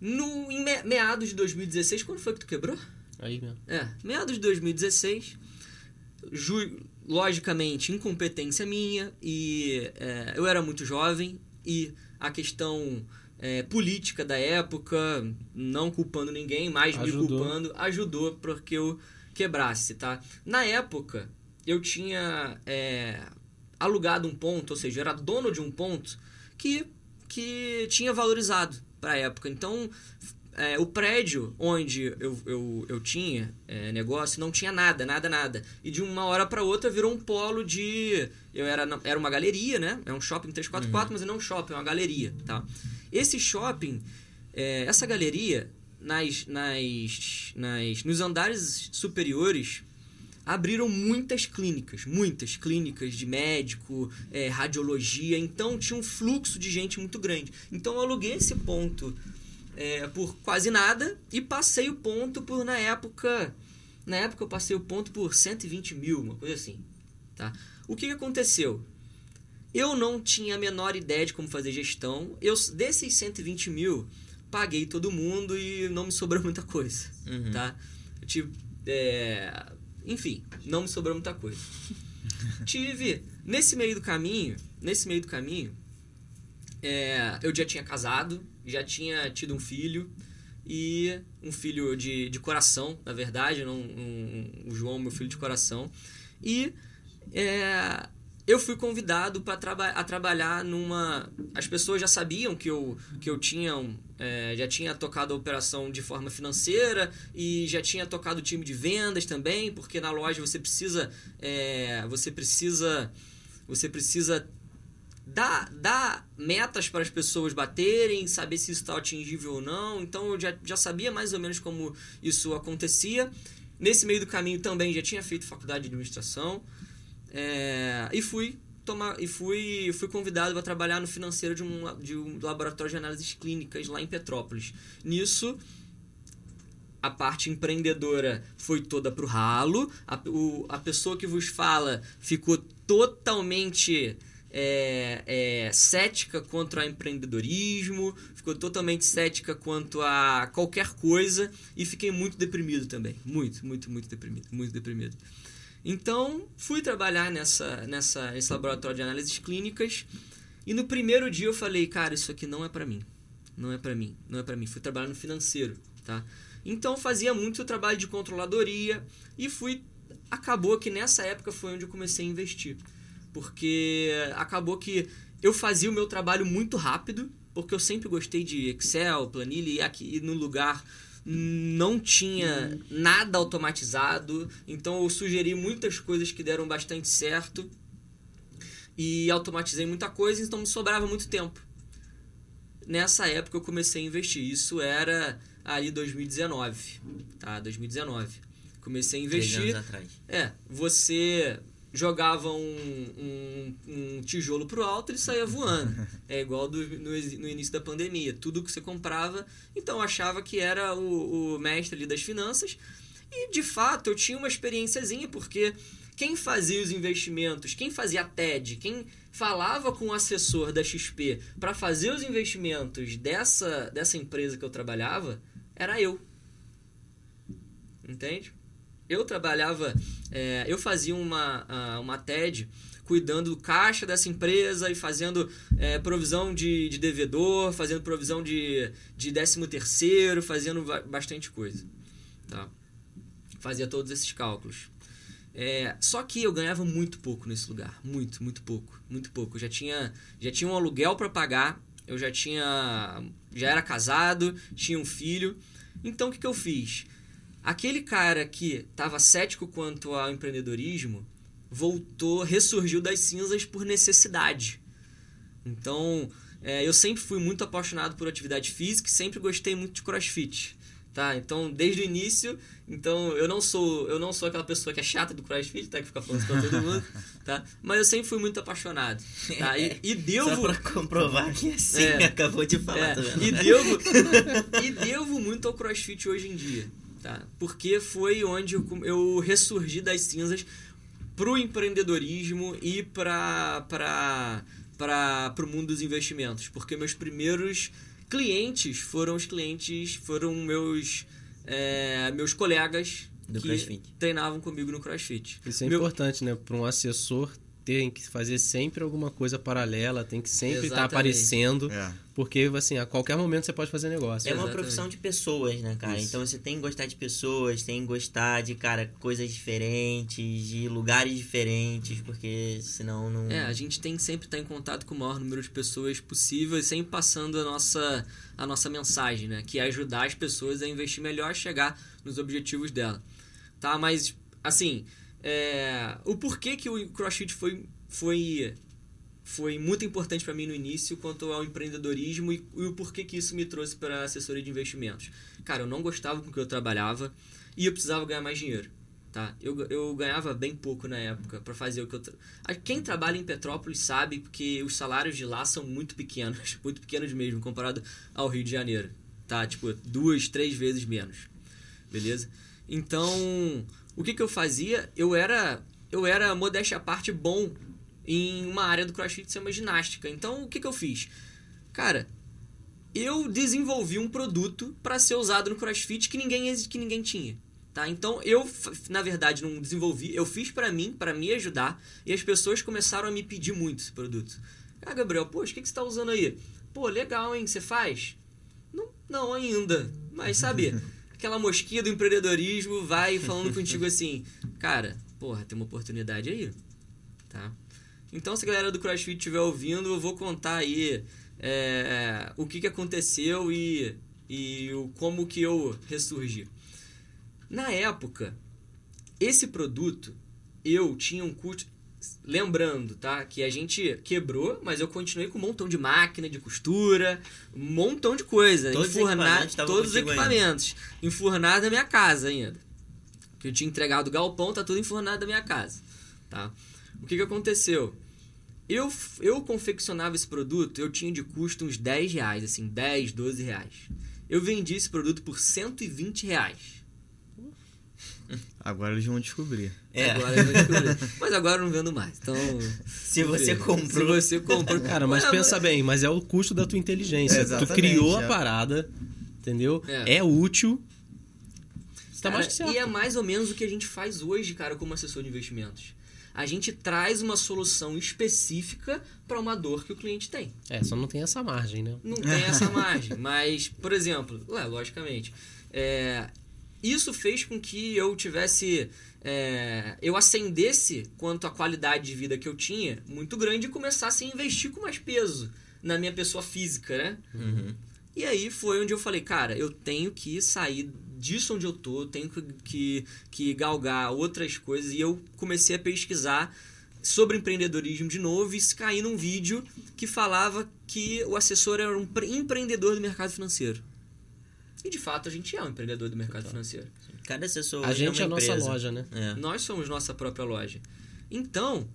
No, em me- meados de 2016, quando foi que tu quebrou? Aí mesmo. É, meados de 2016, ju- logicamente, incompetência minha, e é, eu era muito jovem, e a questão é, política da época, não culpando ninguém, mas me Ajudou. culpando, ajudou para que eu quebrasse, tá? Na época, eu tinha é, alugado um ponto, ou seja, eu era dono de um ponto que, que tinha valorizado para a época. Então, é, o prédio onde eu, eu, eu tinha é, negócio não tinha nada, nada, nada. E de uma hora para outra virou um polo de. Eu era, era uma galeria, né? É um shopping 344, mas não é um shopping, é uma galeria, tá? Esse shopping, é, essa galeria, nas, nas, nas, nos andares superiores abriram muitas clínicas, muitas clínicas de médico, é, radiologia, então tinha um fluxo de gente muito grande. Então eu aluguei esse ponto é, por quase nada e passei o ponto por, na época, na época eu passei o ponto por 120 mil, uma coisa assim, tá? O que, que aconteceu? Eu não tinha a menor ideia de como fazer gestão, eu, desses 120 mil, paguei todo mundo e não me sobrou muita coisa, Uhum. tá? Eu tive, é, enfim, não me sobrou muita coisa. tive nesse meio do caminho, nesse meio do caminho, é, eu já tinha casado, já tinha tido um filho e um filho de, de coração, na verdade, não, um, o João, meu filho de coração. E é, eu fui convidado para traba a trabalhar numa. As pessoas já sabiam que eu, que eu tinha. é, já tinha tocado a operação de forma financeira e já tinha tocado o time de vendas também, porque na loja você precisa. é, você precisa. Você precisa dar, dar metas para as pessoas baterem, saber se isso está atingível ou não. Então eu já, já sabia mais ou menos como isso acontecia. Nesse meio do caminho também já tinha feito faculdade de administração. É, e fui tomar e fui fui convidado para trabalhar no financeiro de um, de um laboratório de análises clínicas lá em Petrópolis. Nisso a parte empreendedora foi toda pro ralo, a, o- a pessoa que vos fala ficou totalmente é, é, cética quanto ao empreendedorismo, ficou totalmente cética quanto a qualquer coisa e fiquei muito deprimido também. Muito, muito, muito deprimido. Muito deprimido. Então, fui trabalhar nessa, nessa, nesse laboratório de análises clínicas e no primeiro dia eu falei, cara, isso aqui não é pra mim. Não é pra mim, não é pra mim. Fui trabalhar no financeiro, tá? Então, fazia muito trabalho de controladoria e fui... Acabou que nessa época foi onde eu comecei a investir. Porque acabou que eu fazia o meu trabalho muito rápido, porque eu sempre gostei de Excel, planilha, e aqui no lugar não tinha nada automatizado, então eu sugeri muitas coisas que deram bastante certo e automatizei muita coisa, então me sobrava muito tempo. Nessa época eu comecei a investir, isso era ali 2019, tá? 2019. Comecei a Três investir. anos atrás. É, você jogava um, um, um tijolo pro alto ele saía voando. É igual do, no, no início da pandemia. Tudo que você comprava, então eu achava que era o, o mestre ali das finanças. E de fato eu tinha uma experiênciazinha, porque quem fazia os investimentos, quem fazia a TED, quem falava com o assessor da XP para fazer os investimentos dessa, dessa empresa que eu trabalhava, era eu. Entende? Eu trabalhava, é, eu fazia uma, uma TED cuidando do caixa dessa empresa e fazendo é, provisão de, de devedor, fazendo provisão de, de décimo terceiro, fazendo ba- bastante coisa. Tá? Fazia todos esses cálculos. É, só que eu ganhava muito pouco nesse lugar. Muito, muito pouco. Muito pouco. Eu já tinha, já tinha um aluguel para pagar, eu já tinha. Já era casado, tinha um filho. Então o que, que eu fiz? Aquele cara que estava cético quanto ao empreendedorismo voltou, ressurgiu das cinzas por necessidade. Então, é, eu sempre fui muito apaixonado por atividade física e sempre gostei muito de crossfit. Tá? Então, desde o início, então eu não sou, eu não sou aquela pessoa que é chata do CrossFit, tá? Que fica falando pra todo mundo, tá? Mas eu sempre fui muito apaixonado, tá? E, e devo Só pra comprovar que é assim, É. acabou de falar, é, tá e devo e devo muito ao CrossFit hoje em dia, tá? Porque foi onde eu, eu ressurgi das cinzas pro empreendedorismo e para para para pro mundo dos investimentos, porque meus primeiros clientes foram os clientes, foram meus é, meus colegas Do que CrossFit. treinavam comigo no CrossFit. Isso é Meu- importante, né? Para um assessor tem que fazer sempre alguma coisa paralela, tem que sempre estar Exatamente. aparecendo, É. porque assim, a qualquer momento você pode fazer negócio. É uma Exatamente. profissão de pessoas, né, cara? Isso. Então você tem que gostar de pessoas, tem que gostar de, cara, coisas diferentes, de lugares diferentes, porque senão não. É, a gente tem que sempre estar em contato com o maior número de pessoas possível e sempre passando a nossa, a nossa mensagem, né? Que é ajudar as pessoas a investir melhor, a chegar nos objetivos dela. Tá? Mas, assim, é, o porquê que o CrossFit foi, foi foi muito importante para mim no início quanto ao empreendedorismo e, e o porquê que isso me trouxe para assessoria de investimentos. Cara, eu não gostava com o que eu trabalhava e eu precisava ganhar mais dinheiro. Tá? Eu, eu ganhava bem pouco na época para fazer o que eu. Tra... Quem trabalha em Petrópolis sabe que os salários de lá são muito pequenos, muito pequenos mesmo, comparado ao Rio de Janeiro. Tá? Tipo, duas, três vezes menos. Beleza? Então, o que, que eu fazia? Eu era, eu era modéstia à parte, bom em uma área do CrossFit que se chama ginástica. Então, o que, que eu fiz? Cara, eu desenvolvi um produto para ser usado no CrossFit que ninguém, que ninguém tinha. Tá? Então, eu, na verdade, não desenvolvi, eu fiz para mim, para me ajudar, e as pessoas começaram a me pedir muito esse produto. Ah, Gabriel, poxa, o que, que você está usando aí? Pô, legal, hein? Você faz? Não, não ainda. Mas, sabe, aquela mosquinha do empreendedorismo vai falando contigo assim, cara, porra, tem uma oportunidade aí, tá? Então, se a galera do CrossFit estiver ouvindo, eu vou contar aí é, o que, que aconteceu e, e o, como que eu ressurgi. Na época, esse produto, eu tinha um custo... Lembrando, tá? Que a gente quebrou, mas eu continuei com um montão de máquina de costura, um montão de coisa. Todos enfurnado, os todos os equipamentos. Enfurnado na minha casa ainda. Que eu tinha entregado o galpão, tá tudo enfurnado na minha casa. Tá? O que, que aconteceu? Eu, eu confeccionava esse produto, eu tinha de custo uns 10 reais, assim, 10, 12 reais. Eu vendi esse produto por 120 reais. Agora eles vão descobrir. É. Agora eu vou descobrir. Mas agora eu não vendo mais. Então. Se você comprou. Se você comprou. Cara, mas pensa bem, mas é o custo da tua inteligência. tu Exatamente, criou é. a parada, entendeu? É. É, útil. Você tá Cara, mais que certo. E é mais ou menos o que a gente faz hoje, cara, como assessor de investimentos. A gente traz uma solução específica para uma dor que o cliente tem. É, só não tem essa margem, né? Não tem essa margem. Mas, por exemplo, ué, logicamente, é, isso fez com que eu tivesse. é, eu acendesse quanto à qualidade de vida que eu tinha muito grande e começasse a investir com mais peso na minha pessoa física, né? Uhum. E aí foi onde eu falei, cara, eu tenho que sair disso onde eu tô, eu tenho que, que, que galgar outras coisas. E eu comecei a pesquisar sobre empreendedorismo de novo e caí num vídeo que falava que o assessor era um pre- empreendedor do mercado financeiro. E de fato a gente é um empreendedor do mercado financeiro. Cada assessor A hoje gente é a uma nossa empresa. loja, né? É. Nós somos nossa própria loja. Então,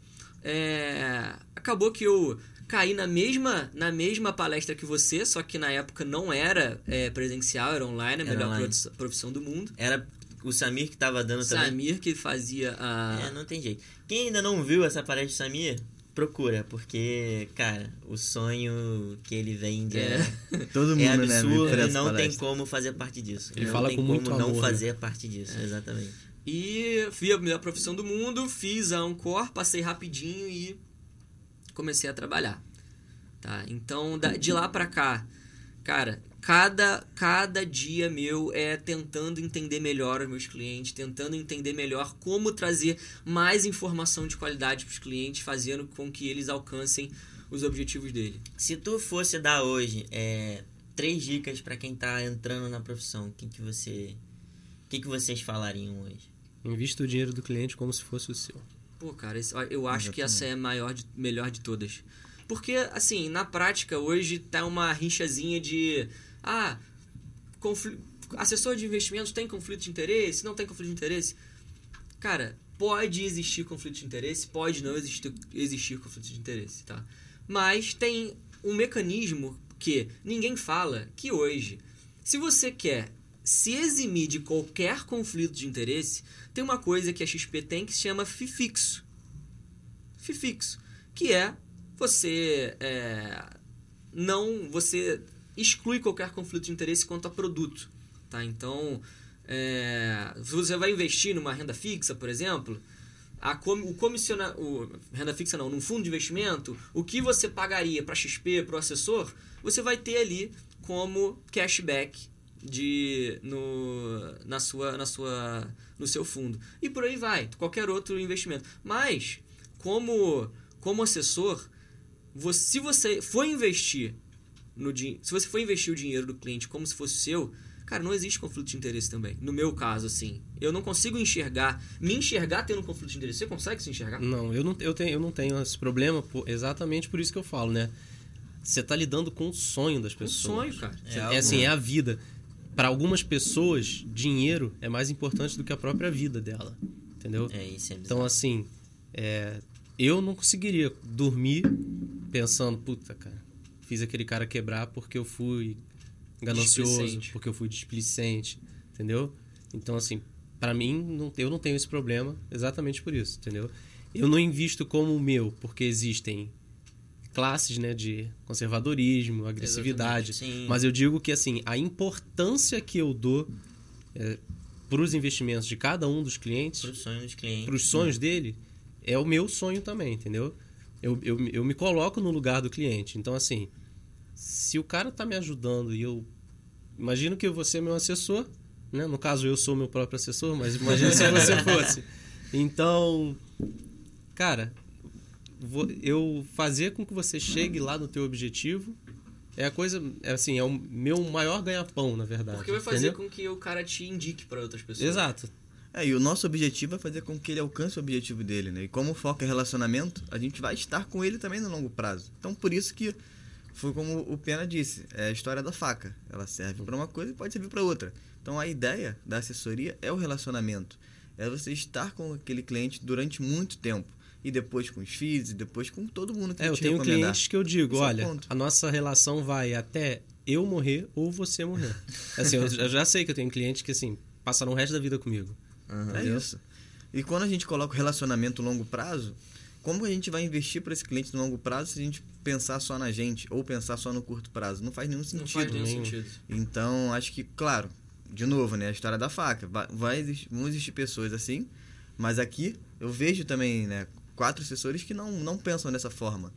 é, acabou que eu caí na mesma, na mesma palestra que você, só que na época não era é, presencial, era online, a Era melhor online. profissão do mundo. Era o Samir que tava dando também. Samir que fazia a. É, não tem jeito. Quem ainda não viu essa palestra do Samir, procura, porque, cara, o sonho que ele vende é, Todo é mundo, né? absurdo por e não tem como fazer parte disso. Ele não fala tem com como muito não amor, né? fazer parte disso, exatamente. E fui a melhor profissão do mundo, fiz a Ancor, passei rapidinho e comecei a trabalhar. Tá? Então, da- de lá pra cá, cara, cada, cada dia meu é tentando entender melhor os meus clientes, tentando entender melhor como trazer mais informação de qualidade para os clientes, fazendo com que eles alcancem os objetivos dele. Se tu fosse dar hoje é, três dicas pra quem tá entrando na profissão, o que, que você. O que, que vocês falariam hoje? Invista o dinheiro do cliente como se fosse o seu. Pô, cara, esse- eu acho que essa é a maior de- melhor de todas. Porque, assim, na prática, hoje tá uma rinchazinha de. Ah, confli- assessor de investimentos tem conflito de interesse? Não tem conflito de interesse? Cara, pode existir conflito de interesse, pode não existir, existir conflito de interesse, tá? Mas tem um mecanismo que ninguém fala que hoje, se você quer se eximir de qualquer conflito de interesse, tem uma coisa que a XP tem que se chama FIFIXO. FIFIXO, que é você é, não você exclui qualquer conflito de interesse quanto a produto, tá? Então, é, se você vai investir numa renda fixa, por exemplo, a com, o comissiona, renda fixa não, num fundo de investimento, o que você pagaria para XP, para o assessor, você vai ter ali como cashback de no, na sua na sua no seu fundo e por aí vai qualquer outro investimento mas como como assessor você, se você for investir no din- se você for investir o dinheiro do cliente como se fosse seu Cara, não existe conflito de interesse também. No meu caso, assim. Eu não consigo enxergar. Me enxergar tendo um conflito de interesse. Você consegue se enxergar? Não, eu não, eu tenho, eu não tenho esse problema por- exatamente por isso que eu falo, né? Você tá lidando com o sonho das Um pessoas. sonho, cara. É É, algo- assim, é a vida. Para algumas pessoas, dinheiro é mais importante do que a própria vida dela. Entendeu? É, isso é bizarro. Então, assim, é, eu não conseguiria dormir pensando, puta, cara, fiz aquele cara quebrar porque eu fui ganancioso, porque eu fui displicente, entendeu? Então, assim, pra mim, não, eu não tenho esse problema exatamente por isso, entendeu? Eu não invisto como o meu, porque existem classes, né, de conservadorismo, agressividade, mas eu digo que, assim, a importância que eu dou para os investimentos de cada um dos clientes Pro sonho dos clientes. para os sonhos dele é o meu sonho também, entendeu? Eu, eu, eu me coloco no lugar do cliente. Então, assim, se o cara tá me ajudando e eu. Imagino que você é meu assessor, né? No caso, eu sou meu próprio assessor, mas imagina se você fosse. Então, cara, vo- eu fazer com que você chegue lá no teu objetivo é a coisa, é assim, é o meu maior ganha-pão, na verdade. Porque vai fazer entendeu? com que o cara te indique pra outras pessoas. Exato. É, e o nosso objetivo é fazer com que ele alcance o objetivo dele, né? E como o foco é relacionamento, a gente vai estar com ele também no longo prazo. Então, por isso que foi como o Pena disse, é a história da faca. Ela serve para uma coisa e pode servir para outra. Então, a ideia da assessoria é o relacionamento. É você estar com aquele cliente durante muito tempo. E depois com os FIIs, e depois com todo mundo que É, eu te tenho recomendar. clientes que eu digo, Esse é olha, ponto. a nossa relação vai até eu morrer ou você morrer. assim, eu já- sei que eu tenho clientes que, assim, passaram o resto da vida comigo. Aham. É isso. E quando a gente coloca o relacionamento longo prazo, como a gente vai investir para esse cliente no longo prazo se a gente pensar só na gente ou pensar só no curto prazo? Não faz nenhum Não sentido. faz nenhum nenhum. sentido. Então, acho que, claro, de novo, né, a história da faca. Vai, vai existir, vão existir pessoas assim, mas aqui eu vejo também, né, quatro assessores que não, não pensam dessa forma.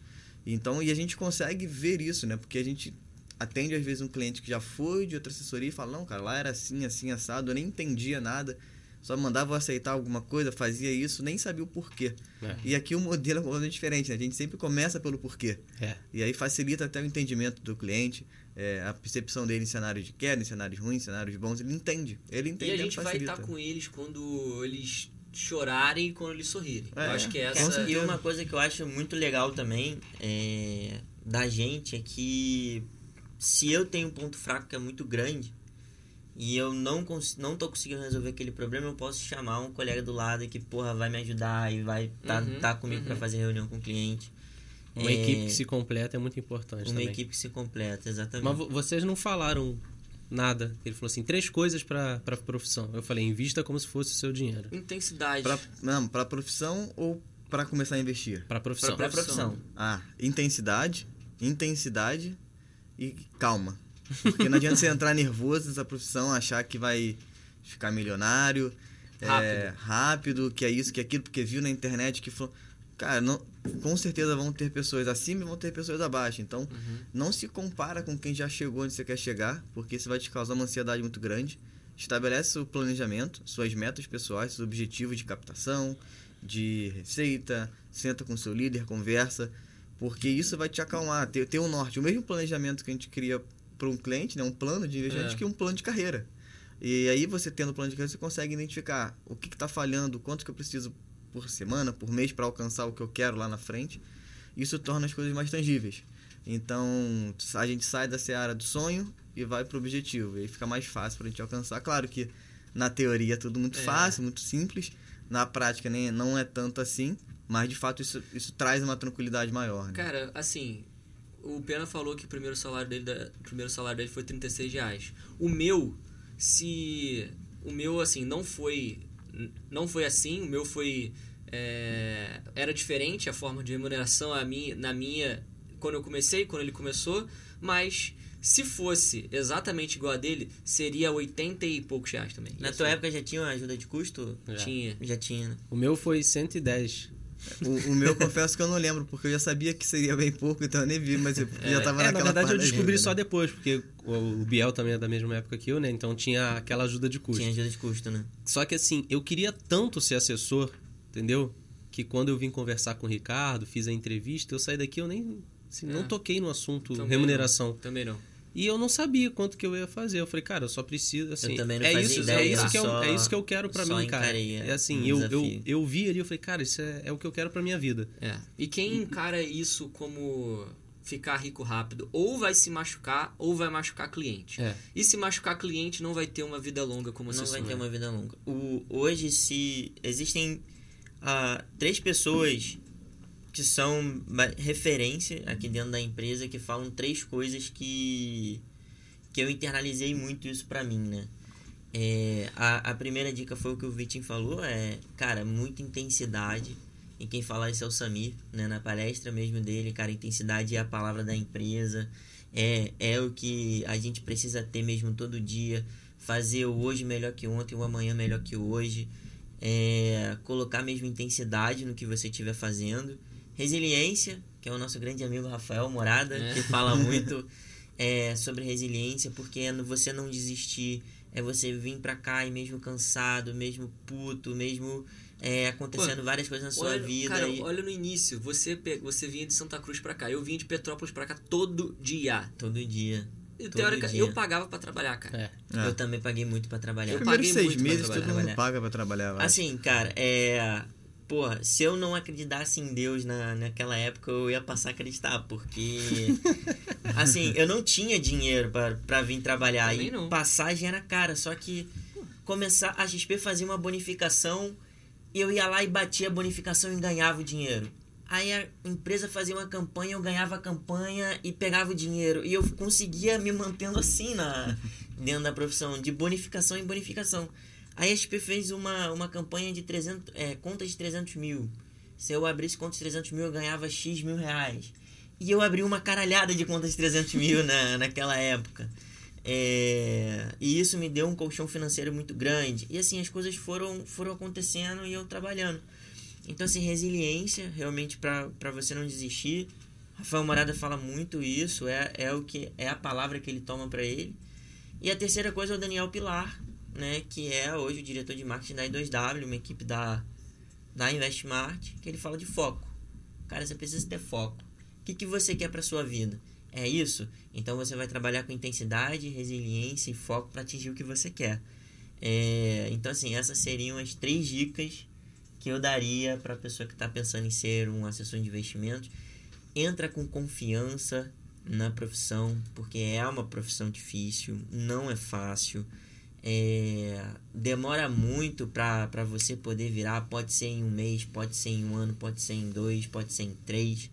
Então, e a gente consegue ver isso, né, porque a gente atende às vezes um cliente que já foi de outra assessoria e fala: "Não, cara, lá era assim, assim assado, eu nem entendia nada". Só mandava eu aceitar alguma coisa, fazia isso, nem sabia o porquê. É. E aqui o modelo é completamente diferente, né? A gente sempre começa pelo porquê. É. E aí facilita até o entendimento do cliente, é, a percepção dele em cenários de queda, em cenários ruins, em cenários bons, ele entende. Ele entende E a gente vai facilita. estar com eles quando eles chorarem e quando eles sorrirem. É, eu acho que essa. E uma coisa que eu acho muito legal também é, da gente é que se eu tenho um ponto fraco que é muito grande e eu não, não tô conseguindo resolver aquele problema, eu posso chamar um colega do lado que, porra, vai me ajudar e vai tá, Uhum, tá comigo uhum. pra fazer reunião com o cliente. Uma É, equipe que se completa é muito importante Uma também. equipe que se completa, exatamente. Mas vo- vocês não falaram nada. Ele falou assim, três coisas para para profissão. Eu falei, invista como se fosse o seu dinheiro. Intensidade. Pra, não, pra profissão ou para começar a investir? Para profissão. pra profissão. Ah, intensidade, intensidade e calma. Porque não adianta você entrar nervoso nessa profissão, achar que vai ficar milionário, é, rápido, que é isso, que é aquilo, porque viu na internet que falou. Cara, não, com certeza vão ter pessoas acima e vão ter pessoas abaixo. Então, Uhum. não se compara com quem já chegou onde você quer chegar, porque isso vai te causar uma ansiedade muito grande. Estabelece o planejamento, suas metas pessoais, seus objetivos de captação, de receita, senta com seu líder, conversa, porque isso vai te acalmar, ter, ter um norte. O mesmo planejamento que a gente cria para um cliente, né, um plano de investimento, É. a cria um plano de carreira. E aí você tendo o plano de carreira, você consegue identificar o que está falhando, quanto que eu preciso por semana, por mês para alcançar o que eu quero lá na frente. Isso torna as coisas mais tangíveis. Então, a gente sai da seara do sonho e vai pro objetivo. E aí fica mais fácil pra gente alcançar. Claro que na teoria é tudo muito É. fácil, muito simples. Na prática nem, não é tanto assim. Mas de fato isso, isso traz uma tranquilidade maior. Né? Cara, assim, o Pena falou que o primeiro salário dele, da- o primeiro salário dele foi 36 reais. O meu, se. O meu, assim, não foi. Não foi assim, o meu foi. é, era diferente a forma de remuneração a minha, na minha. Quando eu comecei, quando ele começou, mas se fosse exatamente igual a dele, seria 80 e poucos reais também. Na Isso tua época já tinha uma ajuda de custo? Já. tinha. Já tinha, né? O meu foi 110. O, o meu, confesso que eu não lembro, porque eu já sabia que seria bem pouco, então eu nem vi, mas eu já tava É, na naquela verdade eu descobri só né? depois, porque o, o Biel também é da mesma época que eu, né? Então tinha aquela ajuda de custo. Tinha ajuda de custo, né? Só que assim, eu queria tanto ser assessor, entendeu? Que quando eu vim conversar com o Ricardo, fiz a entrevista, eu saí daqui, eu nem assim, É. não toquei no assunto Também remuneração. não, Também não. E eu não sabia quanto que eu ia fazer. Eu falei, cara, eu só preciso, assim... também não é isso, ideia, é isso que eu, só- é isso que eu quero pra só mim, cara. É é, assim, um eu, eu, desafio. eu vi ali, eu falei, cara, isso é, é o que eu quero pra minha vida. É. E quem encara isso como ficar rico rápido, ou vai se machucar, ou vai machucar cliente. É. E se machucar cliente, não vai ter uma vida longa como não você vai sonha. ter uma vida longa. O, hoje, se existem ah, três pessoas que são referência aqui dentro da empresa que falam três coisas que que eu internalizei muito isso pra mim, né? É, a, a primeira dica foi o que o Vitinho falou, é, cara, muita intensidade. E quem fala isso é o Samir, né? Na palestra mesmo dele, cara, intensidade é a palavra da empresa. É, é o que a gente precisa ter mesmo todo dia. Fazer o hoje melhor que ontem, o amanhã melhor que hoje. É, colocar mesmo intensidade no que você estiver fazendo. Resiliência, que é o nosso grande amigo Rafael Morada, É. que fala muito é, sobre resiliência, porque é você não desistir, é você vir pra cá e mesmo cansado, mesmo puto, mesmo é, acontecendo várias coisas na sua Olha, vida. cara, e- olha no início, você, você vinha de Santa Cruz pra cá, eu vinha de Petrópolis pra cá todo dia. Todo dia. E, teórica, dia. eu pagava pra trabalhar, cara. É. É. Eu também paguei muito pra trabalhar. Eu paguei seis muito pra meses todo trabalhar. mundo paga pra trabalhar. vai. Assim, cara, é. Porra, se eu não acreditasse em Deus na, naquela época, eu ia passar a acreditar, porque. assim, eu não tinha dinheiro pra, pra vir trabalhar. Também e não. passagem era cara, só que começar a XP fazia uma bonificação e eu ia lá e batia a bonificação e ganhava o dinheiro. Aí a empresa fazia uma campanha, eu ganhava a campanha e pegava o dinheiro. E eu conseguia me mantendo assim na, dentro da profissão, de bonificação em bonificação. A XP fez uma, uma campanha de 300, é, contas de 300 mil. Se eu abrisse contas de 300 mil, eu ganhava X mil reais. E eu abri uma caralhada de contas de 300 mil na, naquela época. É, e isso me deu um colchão financeiro muito grande. E assim, as coisas foram, foram acontecendo e eu trabalhando. Então, assim, resiliência, realmente, para você não desistir. Rafael Morada fala muito isso, é, é, o que, é a palavra que ele toma para ele. E a terceira coisa é o Daniel Pilar, né, que é hoje o diretor de marketing da I2W, uma equipe da, da Investmart, que ele fala de foco. Cara, você precisa ter foco. O que, que você quer para sua vida? É isso? Então você vai trabalhar com intensidade, resiliência e foco para atingir o que você quer. É, então, assim, essas seriam as três dicas que eu daria para a pessoa que está pensando em ser um assessor de investimentos. Entra com confiança na profissão, porque é uma profissão difícil, não é fácil. É, demora muito para você poder virar. Pode ser em um mês, pode ser em um ano, pode ser em dois, pode ser em três.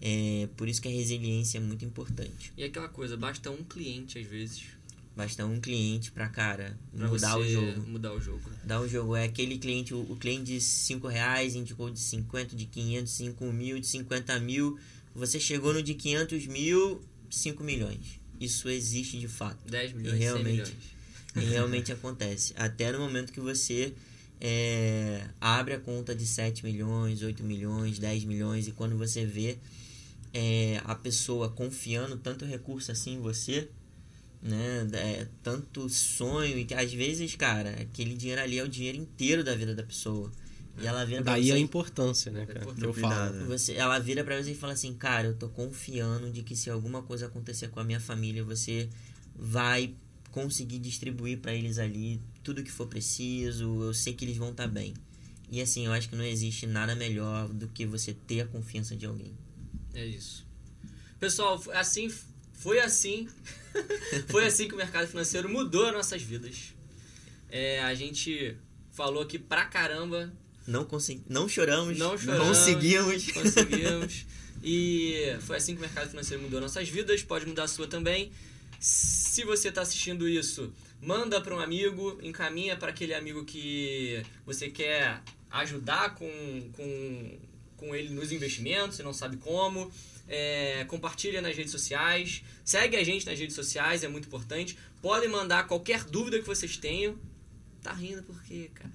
É, por isso que a resiliência é muito importante. E aquela coisa, basta um cliente às vezes Basta um cliente pra, cara, pra mudar o jogo. mudar o jogo. Dar o jogo. É aquele cliente, o, o cliente de 5 reais indicou de 50, de 500, 5 mil, de 50 mil. Você chegou no de 500 mil, 5 milhões. Isso existe de fato. 10 E milhões, 100 realmente, milhões. E realmente acontece. Até no momento que você é, abre a conta de 7 milhões, 8 milhões, 10 milhões, e quando você vê é, a pessoa confiando tanto recurso assim em você, né? É, tanto sonho, e que às vezes, cara, aquele dinheiro ali é o dinheiro inteiro da vida da pessoa. E ela vira Daí você a importância, né, cara? Eu falo. você, ela vira pra você e fala assim, cara, eu tô confiando de que se alguma coisa acontecer com a minha família, você vai conseguir distribuir pra eles ali tudo que for preciso, eu sei que eles vão estar bem. E assim, eu acho que não existe nada melhor do que você ter a confiança de alguém. É isso. Pessoal, foi assim, foi assim, foi assim que o mercado financeiro mudou as nossas vidas. É, a gente falou aqui pra caramba, Não, consegui, não choramos, não choramos, conseguimos. conseguimos. E foi assim que o mercado financeiro mudou nossas vidas, pode mudar a sua também. Se você está assistindo isso, manda para um amigo, encaminha para aquele amigo que você quer ajudar com, com, com ele nos investimentos, você não sabe como. É, compartilha nas redes sociais, segue a gente nas redes sociais, é muito importante. Podem mandar qualquer dúvida que vocês tenham. Tá rindo por quê, cara?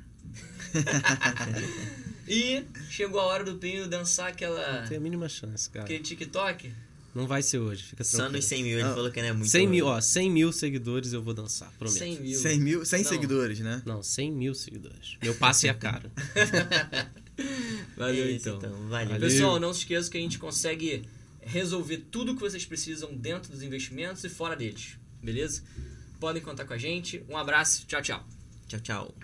e chegou a hora do Pinho dançar aquela, Não tem a mínima chance, cara. aquele TikTok. Não vai ser hoje, fica Só tranquilo. nos 100 mil, ele Não. falou que não é muito. 100 mil, ó, 100 mil seguidores eu vou dançar, prometo. 100 mil. 100 mil, 100 Não. seguidores, né? Não, 100 mil seguidores. Meu passe é caro. Valeu É isso, então. Valeu. Valeu. Pessoal, não se esqueça que a gente consegue resolver tudo o que vocês precisam dentro dos investimentos e fora deles, beleza? Podem contar com a gente. Um abraço, tchau, tchau. Tchau, tchau.